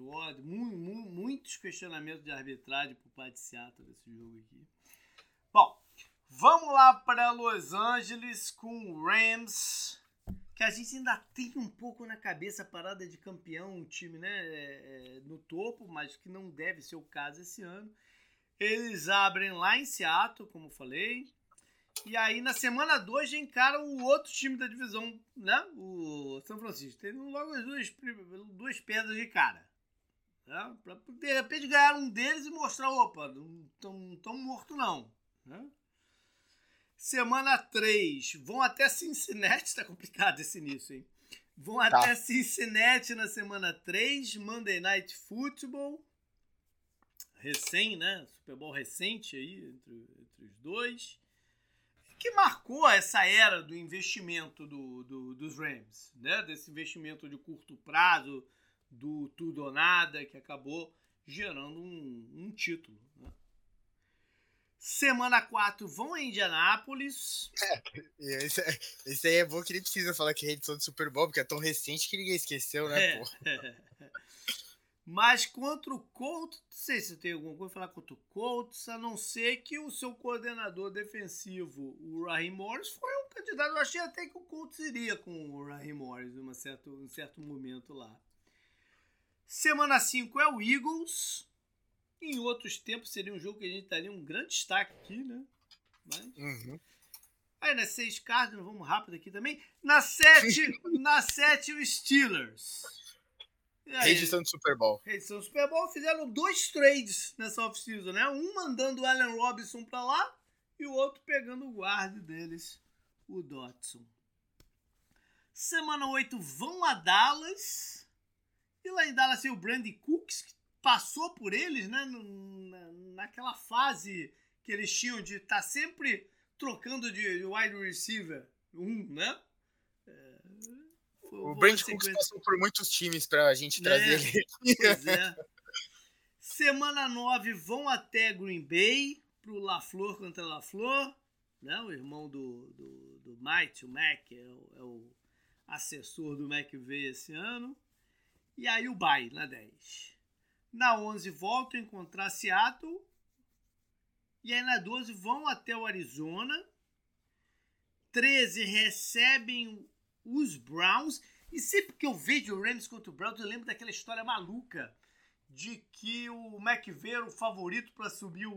mu- mu- muitos questionamentos de arbitragem por parte de Seattle desse jogo aqui. Bom, vamos lá para Los Angeles com o Rams, que a gente ainda tem um pouco na cabeça a parada de campeão, um time né, é, é, no topo, mas que não deve ser o caso esse ano. Eles abrem lá em Seattle, como falei. E aí, na semana 2, já encaram o outro time da divisão, né? O São Francisco. Tem logo as duas, duas pedras de cara. Né? Pra de repente ganhar um deles e mostrar, opa, não tão, tão morto não. Né? Semana 3, vão até Cincinnati, tá complicado esse início, hein? Vão Tá. até Cincinnati na semana 3, Monday Night Football. Recém, né? Super Bowl recente aí, entre, entre os dois que marcou essa era do investimento do, do, dos Rams, né? Desse investimento de curto prazo, do tudo ou nada, que acabou gerando um, um título. Né? Semana 4 vão a Indianápolis. E esse, é- esse aí é bom que nem precisa falar que é edição de Super Bowl, porque é tão recente que ninguém esqueceu, né, É. pô? Mas contra o Colts, não sei se tem alguma coisa a falar contra o Colts, a não ser que o seu coordenador defensivo, o Raheem Morris, foi um candidato. Eu achei até que o Colts iria com o Raheem Morris em uma certo, em um certo momento lá. Semana 5 é o Eagles. Em outros tempos seria um jogo que a gente daria um grande destaque aqui, né? Mas Uhum. Aí na 6 Cardinals, vamos rápido aqui também. Na 7, na 7 os Steelers. E aí, Edição de Super Bowl. Edição do Super Bowl fizeram dois trades nessa off-season, né? Um mandando o Allen Robinson pra lá e o outro pegando o guarda deles, o Dotson. Semana 8 vão a Dallas. E lá em Dallas tem o Brandy Cooks, que passou por eles, né? naquela fase que eles tinham de estar sempre trocando de wide receiver um, né? É, foi- O Brand Cooks passou por muitos times pra gente Né? trazer ele aqui. Pois é. Semana 9 vão até Green Bay pro LaFleur contra LaFleur, né? O irmão do, do, do Mike, o Mac, é o, é o assessor do McVay esse ano. E aí o bye na 10. Na 11 voltam a encontrar Seattle. E aí na 12 vão até o Arizona. 13 recebem os Browns. E sempre que eu vejo o Rams contra o Browns, eu lembro daquela história maluca de que o McVay era o favorito para subir o,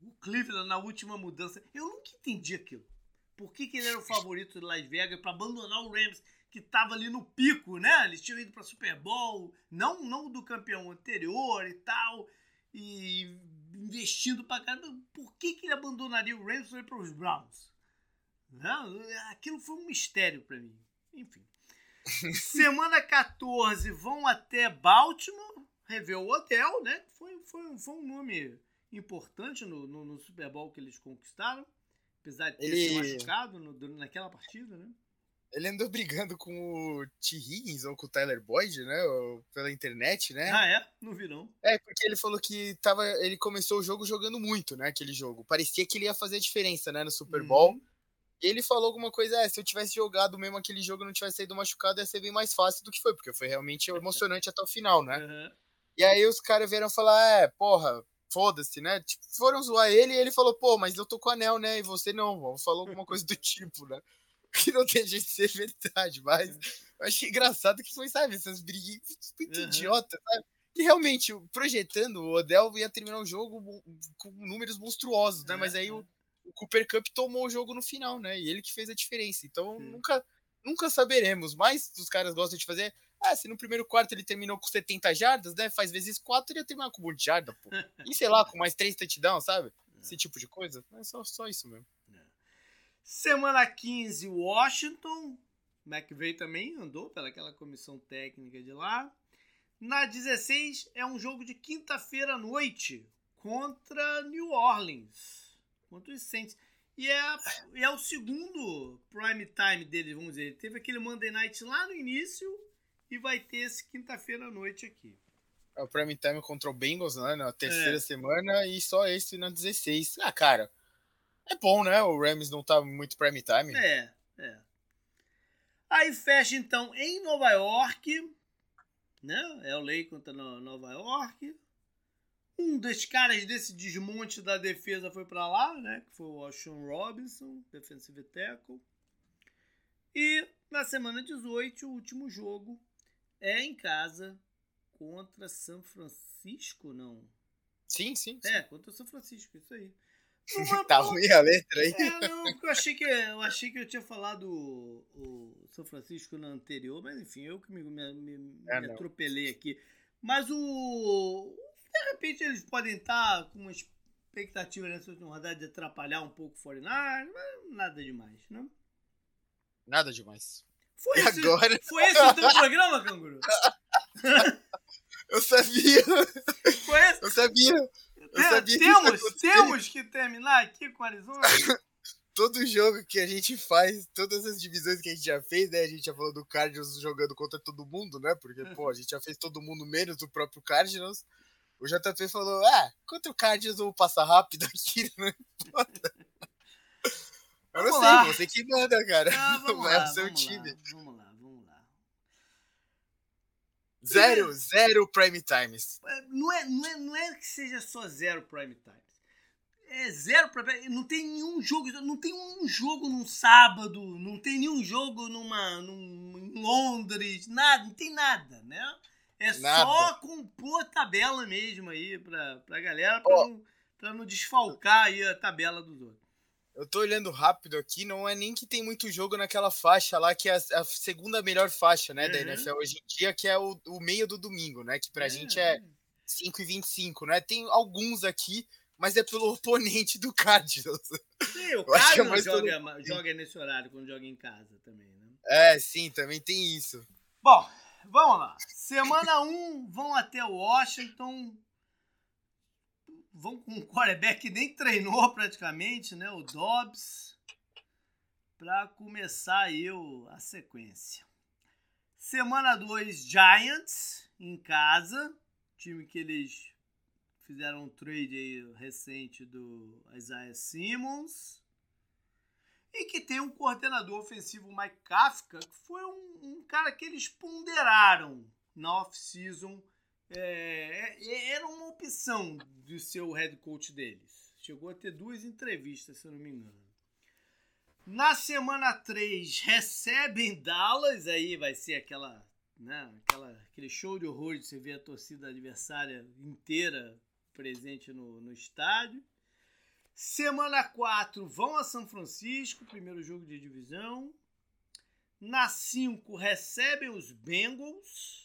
o Cleveland na última mudança. Eu nunca entendi aquilo. Por que, que ele era o favorito de Las Vegas para abandonar o Rams, que estava ali no pico, né? Eles tinham ido para Super Bowl, não, não do campeão anterior e tal, e investindo para caramba. Por que, que ele abandonaria o Rams para os Browns? Não, aquilo foi um mistério para mim. Enfim. Semana 14 vão até Baltimore, rever o hotel, né? Foi, foi, foi um nome importante no, no, no Super Bowl que eles conquistaram. Apesar de ter ele... se machucado no, naquela partida, né? Ele andou brigando com o T. Higgins ou com o Tyler Boyd, né? Pela internet, né? Ah, é? Não vi, não. É, porque ele falou que tava, ele começou o jogo jogando muito, né? Aquele jogo. Parecia que ele ia fazer diferença, né? No Super Bowl. Uhum. E ele falou alguma coisa, é, se eu tivesse jogado mesmo aquele jogo não tivesse saído machucado, ia ser bem mais fácil do que foi, porque foi realmente emocionante até o final, né? Uhum. E aí os caras vieram falar, é, porra, foda-se, né? Tipo, foram zoar ele e ele falou, pô, mas eu tô com anel, né? E você não, falou alguma coisa do tipo, né? Que não tem jeito de ser verdade, mas eu achei engraçado que foi, sabe, essas briguinhas muito uhum. idiotas, sabe? E realmente, projetando, o Odell ia terminar o jogo com números monstruosos, né? Mas aí o, o Cooper Cup tomou o jogo no final, né? E ele que fez a diferença. Então nunca, nunca saberemos. Mas os caras gostam de fazer. Ah, se no primeiro quarto ele terminou com 70 jardas, né? Faz vezes 4, ele ia terminar com um monte de jarda, pô. E sei lá, com mais 3 touchdowns, sabe? Esse tipo de coisa. É só, só isso mesmo. Semana 15, Washington. McVeigh também andou pelaquela comissão técnica de lá. Na 16 é um jogo de quinta-feira à noite contra New Orleans. Contra os Saints. E é, é o segundo prime time dele, vamos dizer. Ele teve aquele Monday Night lá no início e vai ter esse quinta-feira à noite aqui. É o prime time contra o Bengals, né? Na terceira é. semana e só esse na 16. Ah, cara, é bom, né? O Rams não tá muito prime time. É, é. Aí fecha então em Nova York, né? É o Lei contra Nova York. Um dos caras desse desmonte da defesa foi para lá, né? Que foi o Sean Robinson, defensive tackle. E na semana 18, o último jogo é em casa contra São Francisco, não? Sim, sim. sim. É, contra São Francisco, isso aí. tá ruim a letra aí? É, não, eu achei que eu achei que eu tinha falado o, o São Francisco na anterior, mas enfim, eu que me, me, me, é, me atropelei aqui. Mas o. De repente eles podem estar com uma expectativa nessa última rodada de atrapalhar um pouco o 49 mas nada demais, né? Nada demais. Foi e esse, agora? Foi esse o teu programa, Canguru? eu sabia! Foi esse? Eu sabia! Eu sabia temos, que temos que terminar aqui com Arizona. Todo jogo que a gente faz, todas as divisões que a gente já fez, né? A gente já falou do Cardinals jogando contra todo mundo, né? Porque, pô, a gente já fez todo mundo menos do próprio Cardinals. O JP falou, ah, contra o Cardinals eu vou passar rápido aqui, né? Eu não sei, você que manda, cara. Ah, é lá, o seu time. Lá, lá. Zero, zero prime times. É, não é, não, é, não é que seja só zero prime times. É zero prime Não tem nenhum jogo. Não tem um jogo num sábado. Não tem nenhum jogo numa, num, em Londres. Nada, não tem nada, né? É nada. só compor tabela mesmo aí pra, pra galera pra, oh. não, pra não desfalcar aí a tabela dos outros. Eu tô olhando rápido aqui, não é nem que tem muito jogo naquela faixa lá, que é a, a segunda melhor faixa, né, uhum. da NFL hoje em dia, que é o, o meio do domingo, né, que pra uhum. gente é 5 e 25, né, tem alguns aqui, mas é pelo oponente do Cardinals. Sim, o é Cardinals é joga, pelo... joga nesse horário, quando joga em casa também, né? É, sim, também tem isso. Bom, vamos lá. Semana 1, um, vão até Washington, vão com um quarterback que nem treinou praticamente, né? O Dobbs, para começar aí a sequência. Semana 2, Giants em casa, time que eles fizeram um trade aí recente do Isaiah Simmons. E que tem um coordenador ofensivo, Mike Kafka, que foi um, um cara que eles ponderaram na off-season é, é, era uma opção de ser o head coach deles. Chegou a ter duas entrevistas, se eu não me engano. Na semana 3, recebem Dallas, aí vai ser aquela, né, aquela, aquele show de horror de você ver a torcida adversária inteira presente no, no estádio. Semana 4, vão a São Francisco, primeiro jogo de divisão. Na 5 recebem os Bengals.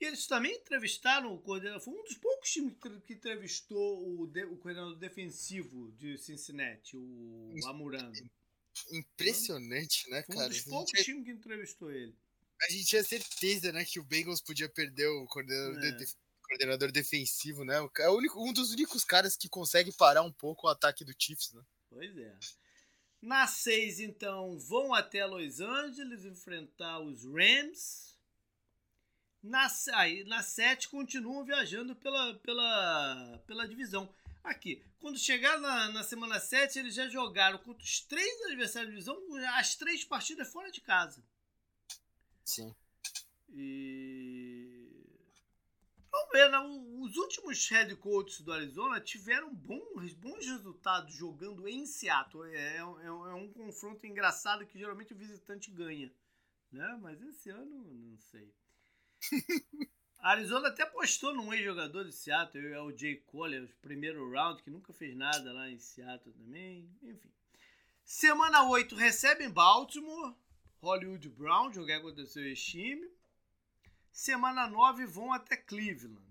E eles também entrevistaram o coordenador. Foi um dos poucos times que entrevistou o, de, o coordenador defensivo de Cincinnati, o Amurano. Impressionante, né, cara? Foi um dos poucos gente... times que entrevistou ele. A gente tinha certeza, né, que o Bengals podia perder o coordenador, é. de, coordenador defensivo, né? É único, um dos únicos caras que consegue parar um pouco o ataque do Chiefs, né? Pois é. Na 6, então, vão até Los Angeles enfrentar os Rams. Na, aí, na 7, continuam viajando pela, pela, pela divisão. Aqui, quando chegar na, na semana 7, eles já jogaram contra os três adversários da divisão, as três partidas fora de casa. Sim. E. Vamos ver, né? os últimos head coaches do Arizona tiveram bons, bons resultados jogando em Seattle. É, é, é um confronto engraçado que geralmente o visitante ganha. Né? Mas esse ano, não sei. A Arizona até apostou num ex-jogador de Seattle, é o Jay Cole, o primeiro round, que nunca fez nada lá em Seattle também. Enfim. Semana 8 recebem Baltimore. Hollywood Brown, jogar contra o seu time. Semana 9 vão até Cleveland.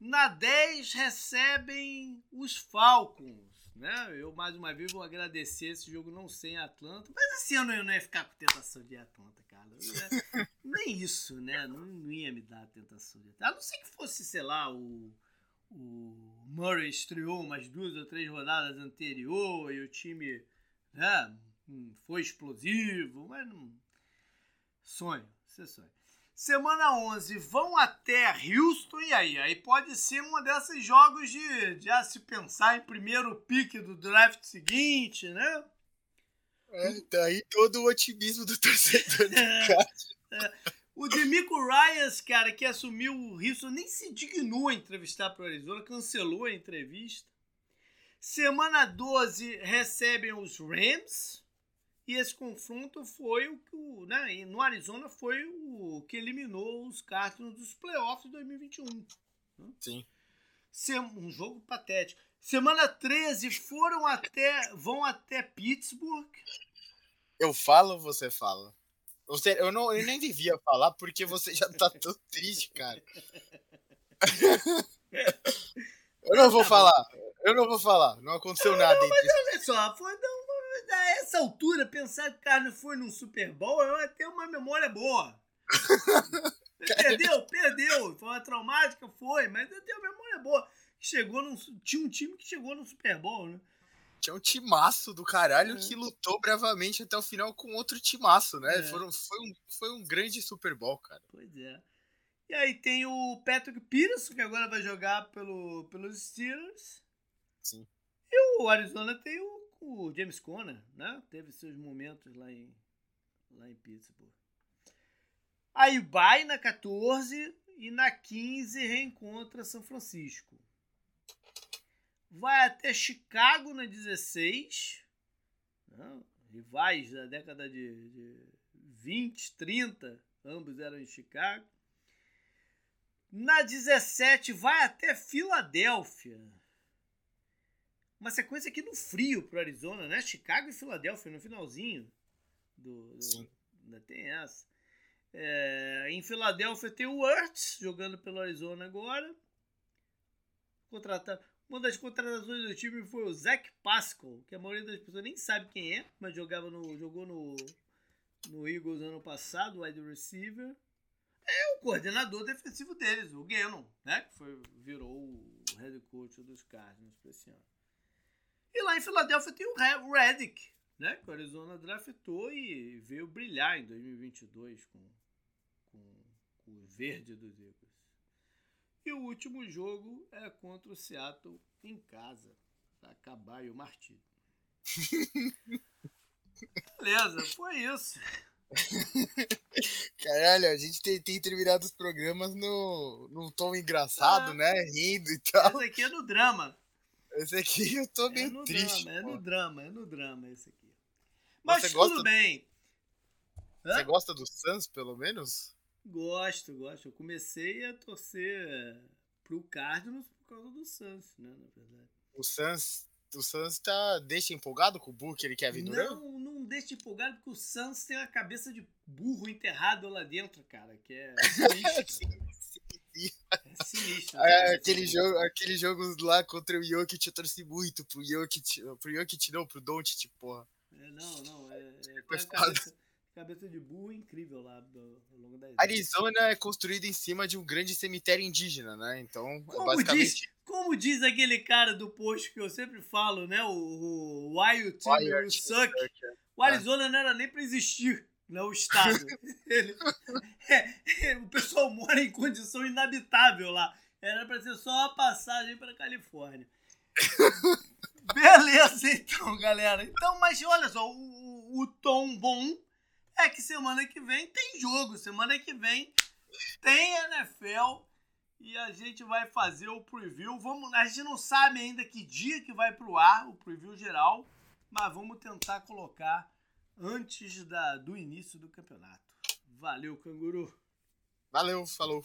Na 10 recebem os Falcons. Né? Eu mais uma vez vou agradecer esse jogo não sem Atlanta. Mas esse ano eu não ia ficar com tentação de Atlanta, nem isso, né? Não, não, ia me dar a tentação de. A não ser que fosse, sei lá, o, o Murray estreou umas duas ou três rodadas anterior e o time né, Hum, foi explosivo, mas não. Sonho, você é sonha. Semana 11, vão até Houston e aí? Aí pode ser um desses jogos de, a se pensar em primeiro pique do draft seguinte, né? É, tá aí todo o otimismo do torcedor do é, é. O Demico Ryans, cara, que assumiu o Houston, nem se dignou a entrevistar para o Arizona, cancelou a entrevista. Semana 12 recebem os Rams. E esse confronto foi o que, o, né, no Arizona, foi o que eliminou os Cardinals dos playoffs de 2021. Né? Sim. Um jogo patético. Semana 13 foram até, vão até Pittsburgh. Eu falo, você fala. Você, eu, não, eu nem devia falar porque você já tá tão triste, cara. eu não vou tá falar. Eu não vou falar. Não aconteceu nada. Não, mas olha só, foi, não, a essa altura, pensar que o cara foi num Super Bowl é ter uma memória boa. perdeu, perdeu. Foi uma traumática, foi, mas eu tenho uma memória boa. Chegou num, tinha um time que chegou no Super Bowl, né? Tinha um timaço do caralho é. que lutou bravamente até o final com outro timaço, né? É. Foram, foi, um, foi um grande Super Bowl, cara. Pois é. E aí tem o Patrick Peterson, que agora vai jogar pelo, pelos Steelers. Sim. E o Arizona tem o o James Conner, né? Teve seus momentos lá em, lá em Pittsburgh. Aí vai na 14 e na 15 reencontra São Francisco. Vai até Chicago na 16. Né? Rivais da década de, de 20, 30, ambos eram em Chicago. Na 17 vai até Filadélfia. Uma sequência aqui no frio pro Arizona, né? Chicago e Filadélfia no finalzinho. Do, do. Ainda tem essa. É, em Filadélfia tem o Hurts jogando pelo Arizona agora. Contratado. Uma das contratações do time foi o Zach Pascal, que a maioria das pessoas nem sabe quem é, mas jogava no, jogou no, no Eagles ano passado, wide receiver. É o coordenador defensivo deles, o Gannon, né? Que foi, virou o head coach dos Cardinals para esse ano. E lá em Filadélfia tem o Redick, né? Que o Arizona draftou e veio brilhar em 2022 com, com, com o verde dos Eagles. E o último jogo é contra o Seattle em casa, para acabar o martírio. Beleza, foi isso. Caralho, a gente tem, tem terminado os programas no, no tom engraçado, ah, né? Rindo e tal. Esse aqui é no drama. Esse aqui eu tô meio é no triste. Drama, é no drama, é no drama esse aqui. Mas Você tudo gosta... bem. Hã? Você gosta do Suns, pelo menos? Gosto, gosto. Eu comecei a torcer pro Cardinals por causa do Suns, né, na verdade. O Suns, o Suns tá, deixa empolgado com o Booker e Kevin Durant? Não, não deixa empolgado porque o Suns tem uma cabeça de burro enterrado lá dentro, cara, que é sinistro. é sinistro. É, aquele, jogo, aquele jogo lá contra o Jokic, eu torci muito pro Jokic, pro Jokic não, pro Doncic, porra. É, não, não, é, é cabeça, cabeça de burro incrível lá do, ao longo da Arizona é construído em cima de um grande cemitério indígena, né? Então, é como basicamente... Diz, como diz aquele cara do post que eu sempre falo, né? O, o Wild Timber Suck. O Arizona é. não era nem pra existir, né? O estado. Ele, é, é, o pessoal mora em condição inabitável lá. Era pra ser só uma passagem pra Califórnia. Beleza, então, galera. Então, mas olha só, o, o tom bom é que semana que vem tem jogo. Semana que vem tem NFL e a gente vai fazer o preview. Vamos, a gente não sabe ainda que dia que vai pro ar o preview geral, mas vamos tentar colocar antes da, do início do campeonato. Valeu, canguru. Valeu, falou.